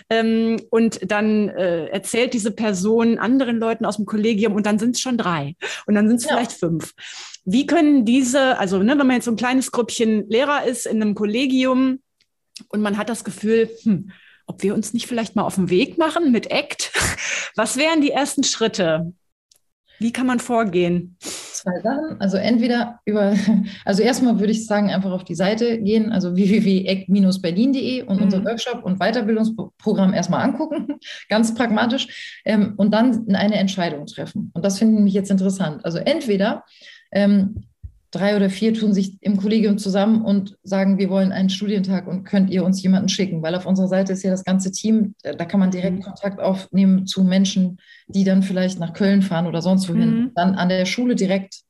Ähm, und dann äh, erzählt diese Person anderen Leuten aus dem Kollegium und dann sind es schon drei. Und dann sind es ja. vielleicht fünf. Wie können diese, also ne, wenn man jetzt so ein kleines Grüppchen Lehrer ist in einem Kollegium und man hat das Gefühl, hm, ob wir uns nicht vielleicht mal auf den Weg machen mit ACT. Was wären die ersten Schritte? Wie kann man vorgehen? Zwei Sachen. Also entweder über, also erstmal würde ich sagen, einfach auf die Seite gehen, also www.ect-berlin.de und mhm. unser Workshop und Weiterbildungsprogramm erstmal angucken, ganz pragmatisch, ähm, und dann eine Entscheidung treffen. Und das finde ich jetzt interessant. Also entweder ähm, drei oder vier tun sich im Kollegium zusammen und sagen, wir wollen einen Studientag und könnt ihr uns jemanden schicken? Weil auf unserer Seite ist ja das ganze Team, da kann man direkt mhm. Kontakt aufnehmen zu Menschen, die dann vielleicht nach Köln fahren oder sonst wohin, mhm. dann an der Schule direkt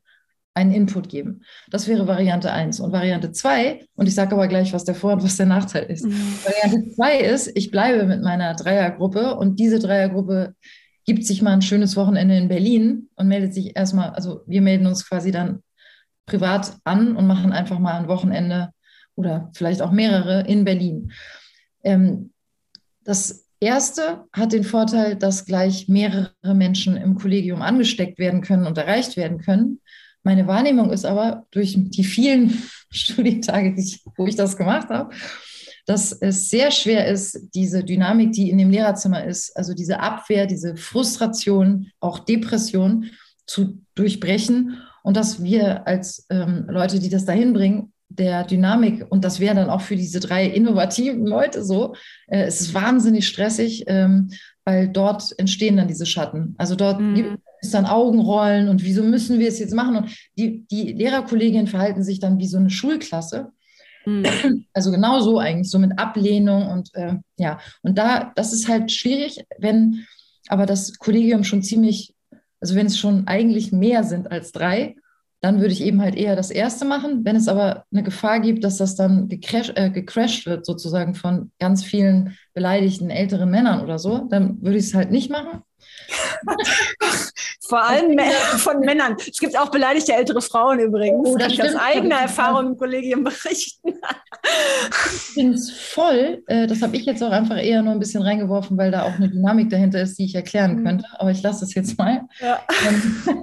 einen Input geben. Das wäre Variante 1. Und Variante 2, und ich sage aber gleich, was der Vor- und was der Nachteil ist. Mhm. Variante 2 ist, ich bleibe mit meiner Dreiergruppe und diese Dreiergruppe gibt sich mal ein schönes Wochenende in Berlin und meldet sich erstmal, also wir melden uns quasi dann privat an und machen einfach mal ein Wochenende oder vielleicht auch mehrere in Berlin. Ähm, das erste hat den Vorteil, dass gleich mehrere Menschen im Kollegium angesteckt werden können und erreicht werden können. Meine Wahrnehmung ist aber durch die vielen Studientage, wo ich das gemacht habe, dass es sehr schwer ist, diese Dynamik, die in dem Lehrerzimmer ist, also diese Abwehr, diese Frustration, auch Depression zu durchbrechen und dass wir als ähm, Leute, die das dahin bringen, der Dynamik, und das wäre dann auch für diese drei innovativen Leute so, äh, es ist wahnsinnig stressig, ähm, weil dort entstehen dann diese Schatten. Also dort mhm. gibt es dann Augenrollen und wieso müssen wir es jetzt machen? Und die, die Lehrerkolleginnen verhalten sich dann wie so eine Schulklasse. Mhm. Also genau so eigentlich, so mit Ablehnung und äh, ja. Und da, das ist halt schwierig, wenn aber das Kollegium schon ziemlich also wenn es schon eigentlich mehr sind als drei, dann würde ich eben halt eher das erste machen. Wenn es aber eine Gefahr gibt, dass das dann gecrash, äh, gecrashed wird, sozusagen von ganz vielen beleidigten älteren Männern oder so, dann würde ich es halt nicht machen. Vor allem von Männern. Es gibt auch beleidigte ältere Frauen übrigens. Oh, das ich aus eigener Erfahrung im Kollegium berichten. Ich finde es voll. Äh, das habe ich jetzt auch einfach eher nur ein bisschen reingeworfen, weil da auch eine Dynamik dahinter ist, die ich erklären mhm. könnte. Aber ich lasse es jetzt mal. Ja. Ähm,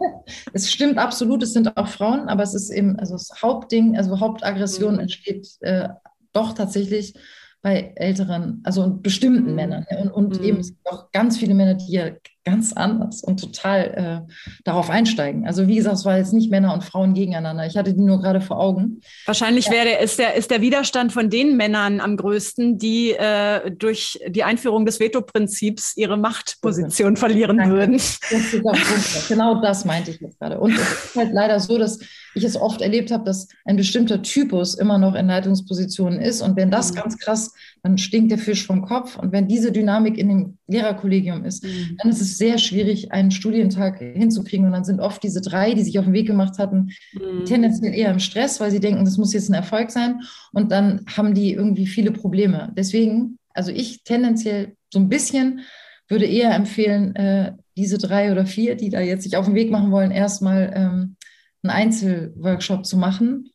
es stimmt absolut, es sind auch Frauen, aber es ist eben, also das Hauptding, also Hauptaggression mhm. entsteht äh, doch tatsächlich bei älteren, also bestimmten mhm. Männern. Und, und mhm. eben es gibt auch ganz viele Männer, die ja ganz anders und total äh, darauf einsteigen. Also wie gesagt, es war jetzt nicht Männer und Frauen gegeneinander. Ich hatte die nur gerade vor Augen. Wahrscheinlich ja. wäre ist der ist der Widerstand von den Männern am größten, die äh, durch die Einführung des Veto-Prinzips ihre Machtposition verlieren Danke. würden. Das genau das meinte ich jetzt gerade. Und es ist halt leider so, dass ich es oft erlebt habe, dass ein bestimmter Typus immer noch in Leitungspositionen ist. Und wenn das mhm. ganz krass, dann stinkt der Fisch vom Kopf. Und wenn diese Dynamik in dem Lehrerkollegium ist, mhm. dann ist es sehr schwierig, einen Studientag hinzukriegen. Und dann sind oft diese drei, die sich auf den Weg gemacht hatten, mhm. tendenziell eher im Stress, weil sie denken, das muss jetzt ein Erfolg sein. Und dann haben die irgendwie viele Probleme. Deswegen, also ich tendenziell so ein bisschen würde eher empfehlen, äh, diese drei oder vier, die da jetzt sich auf den Weg machen wollen, erstmal ähm, einen Einzelworkshop zu machen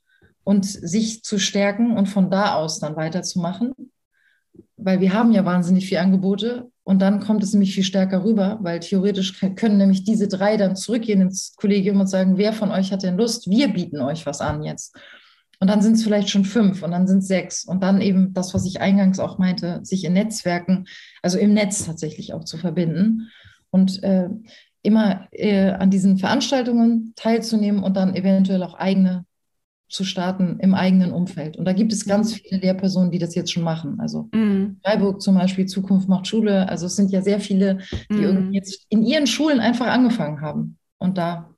und sich zu stärken und von da aus dann weiterzumachen. Weil wir haben ja wahnsinnig viele Angebote und dann kommt es nämlich viel stärker rüber, weil theoretisch können nämlich diese drei dann zurückgehen ins Kollegium und sagen, wer von euch hat denn Lust? Wir bieten euch was an jetzt. Und dann sind es vielleicht schon fünf und dann sind es sechs. Und dann eben das, was ich eingangs auch meinte, sich in Netzwerken, also im Netz tatsächlich auch zu verbinden. Und äh, immer äh, an diesen Veranstaltungen teilzunehmen und dann eventuell auch eigene zu starten im eigenen Umfeld. Und da gibt es ganz viele Lehrpersonen, die das jetzt schon machen. Also mhm. Freiburg zum Beispiel, Zukunft macht Schule. Also es sind ja sehr viele, die mhm. jetzt in ihren Schulen einfach angefangen haben und da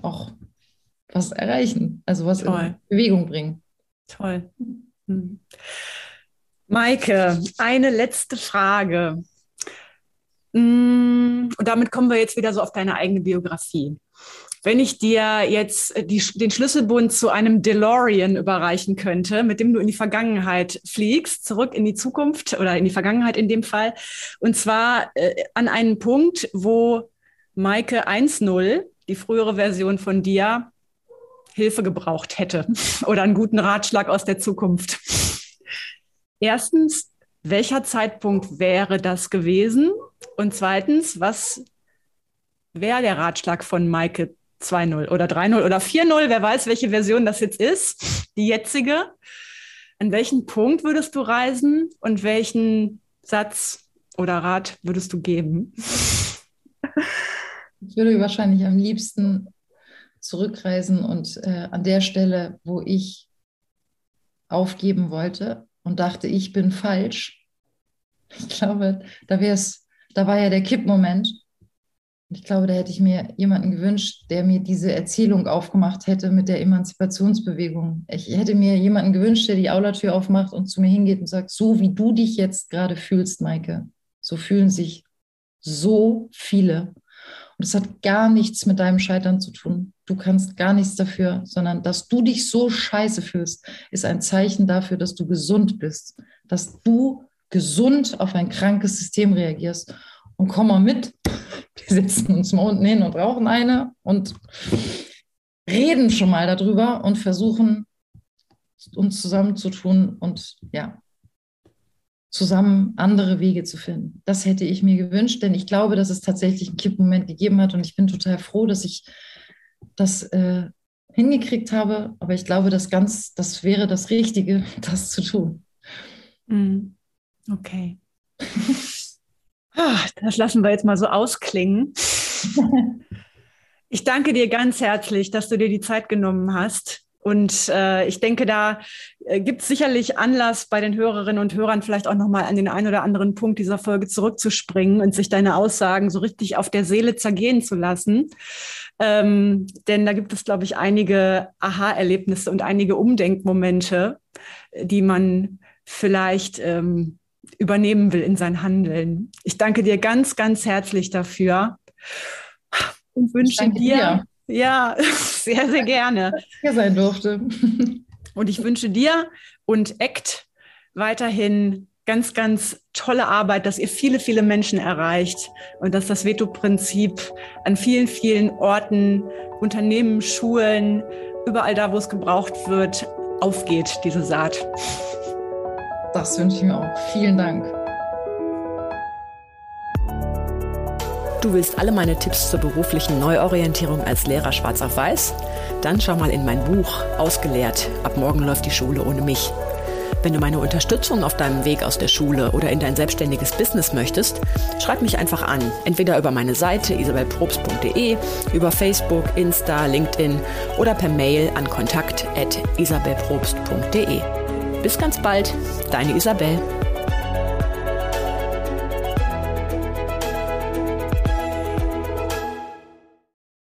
auch was erreichen, also was Toll. in Bewegung bringen. Toll. Mhm. Maike, eine letzte Frage. Mm, und damit kommen wir jetzt wieder so auf deine eigene Biografie. Wenn ich dir jetzt die, den Schlüsselbund zu einem DeLorean überreichen könnte, mit dem du in die Vergangenheit fliegst, zurück in die Zukunft oder in die Vergangenheit in dem Fall, und zwar äh, an einen Punkt, wo Maike 1.0, die frühere Version von dir, Hilfe gebraucht hätte oder einen guten Ratschlag aus der Zukunft. Erstens, welcher Zeitpunkt wäre das gewesen? Und zweitens, was wäre der Ratschlag von Maike 2-0 oder 3-0 oder 4-0, wer weiß, welche Version das jetzt ist, die jetzige. An welchen Punkt würdest du reisen und welchen Satz oder Rat würdest du geben? Ich würde wahrscheinlich am liebsten zurückreisen und äh, an der Stelle, wo ich aufgeben wollte und dachte, ich bin falsch. Ich glaube, da wäre da war ja der Kippmoment ich glaube, da hätte ich mir jemanden gewünscht, der mir diese Erzählung aufgemacht hätte mit der Emanzipationsbewegung. Ich hätte mir jemanden gewünscht, der die Aulatür aufmacht und zu mir hingeht und sagt, so wie du dich jetzt gerade fühlst, Maike, so fühlen sich so viele. Und es hat gar nichts mit deinem Scheitern zu tun. Du kannst gar nichts dafür, sondern dass du dich so scheiße fühlst, ist ein Zeichen dafür, dass du gesund bist, dass du gesund auf ein krankes System reagierst. Und komm mal mit, wir setzen uns mal unten hin und rauchen eine und reden schon mal darüber und versuchen, uns zusammenzutun und ja, zusammen andere Wege zu finden. Das hätte ich mir gewünscht, denn ich glaube, dass es tatsächlich einen Kippmoment gegeben hat und ich bin total froh, dass ich das äh, hingekriegt habe. Aber ich glaube, das ganz, das wäre das Richtige, das zu tun. Mm. Okay. Ah, das lassen wir jetzt mal so ausklingen. Ich danke dir ganz herzlich, dass du dir die Zeit genommen hast. Und äh, ich denke, da äh, gibt es sicherlich Anlass bei den Hörerinnen und Hörern vielleicht auch nochmal an den einen oder anderen Punkt dieser Folge zurückzuspringen und sich deine Aussagen so richtig auf der Seele zergehen zu lassen. Ähm, denn da gibt es, glaube ich, einige Aha-Erlebnisse und einige Umdenkmomente, die man vielleicht ähm, übernehmen will in sein Handeln. Ich danke dir ganz, ganz herzlich dafür und wünsche dir, dir, ja, sehr, sehr gerne, hier sein durfte. Und ich wünsche dir und ACT weiterhin ganz, ganz tolle Arbeit, dass ihr viele, viele Menschen erreicht und dass das Veto-Prinzip an vielen, vielen Orten, Unternehmen, Schulen, überall da, wo es gebraucht wird, aufgeht, diese Saat. Das wünsche ich mir auch. Vielen Dank. Du willst alle meine Tipps zur beruflichen Neuorientierung als Lehrer schwarz auf weiß? Dann schau mal in mein Buch Ausgelehrt. Ab morgen läuft die Schule ohne mich. Wenn du meine Unterstützung auf deinem Weg aus der Schule oder in dein selbstständiges Business möchtest, schreib mich einfach an. Entweder über meine Seite isabelprobst.de, über Facebook, Insta, LinkedIn oder per Mail an kontakt.isabelprobst.de. Bis ganz bald, deine Isabel.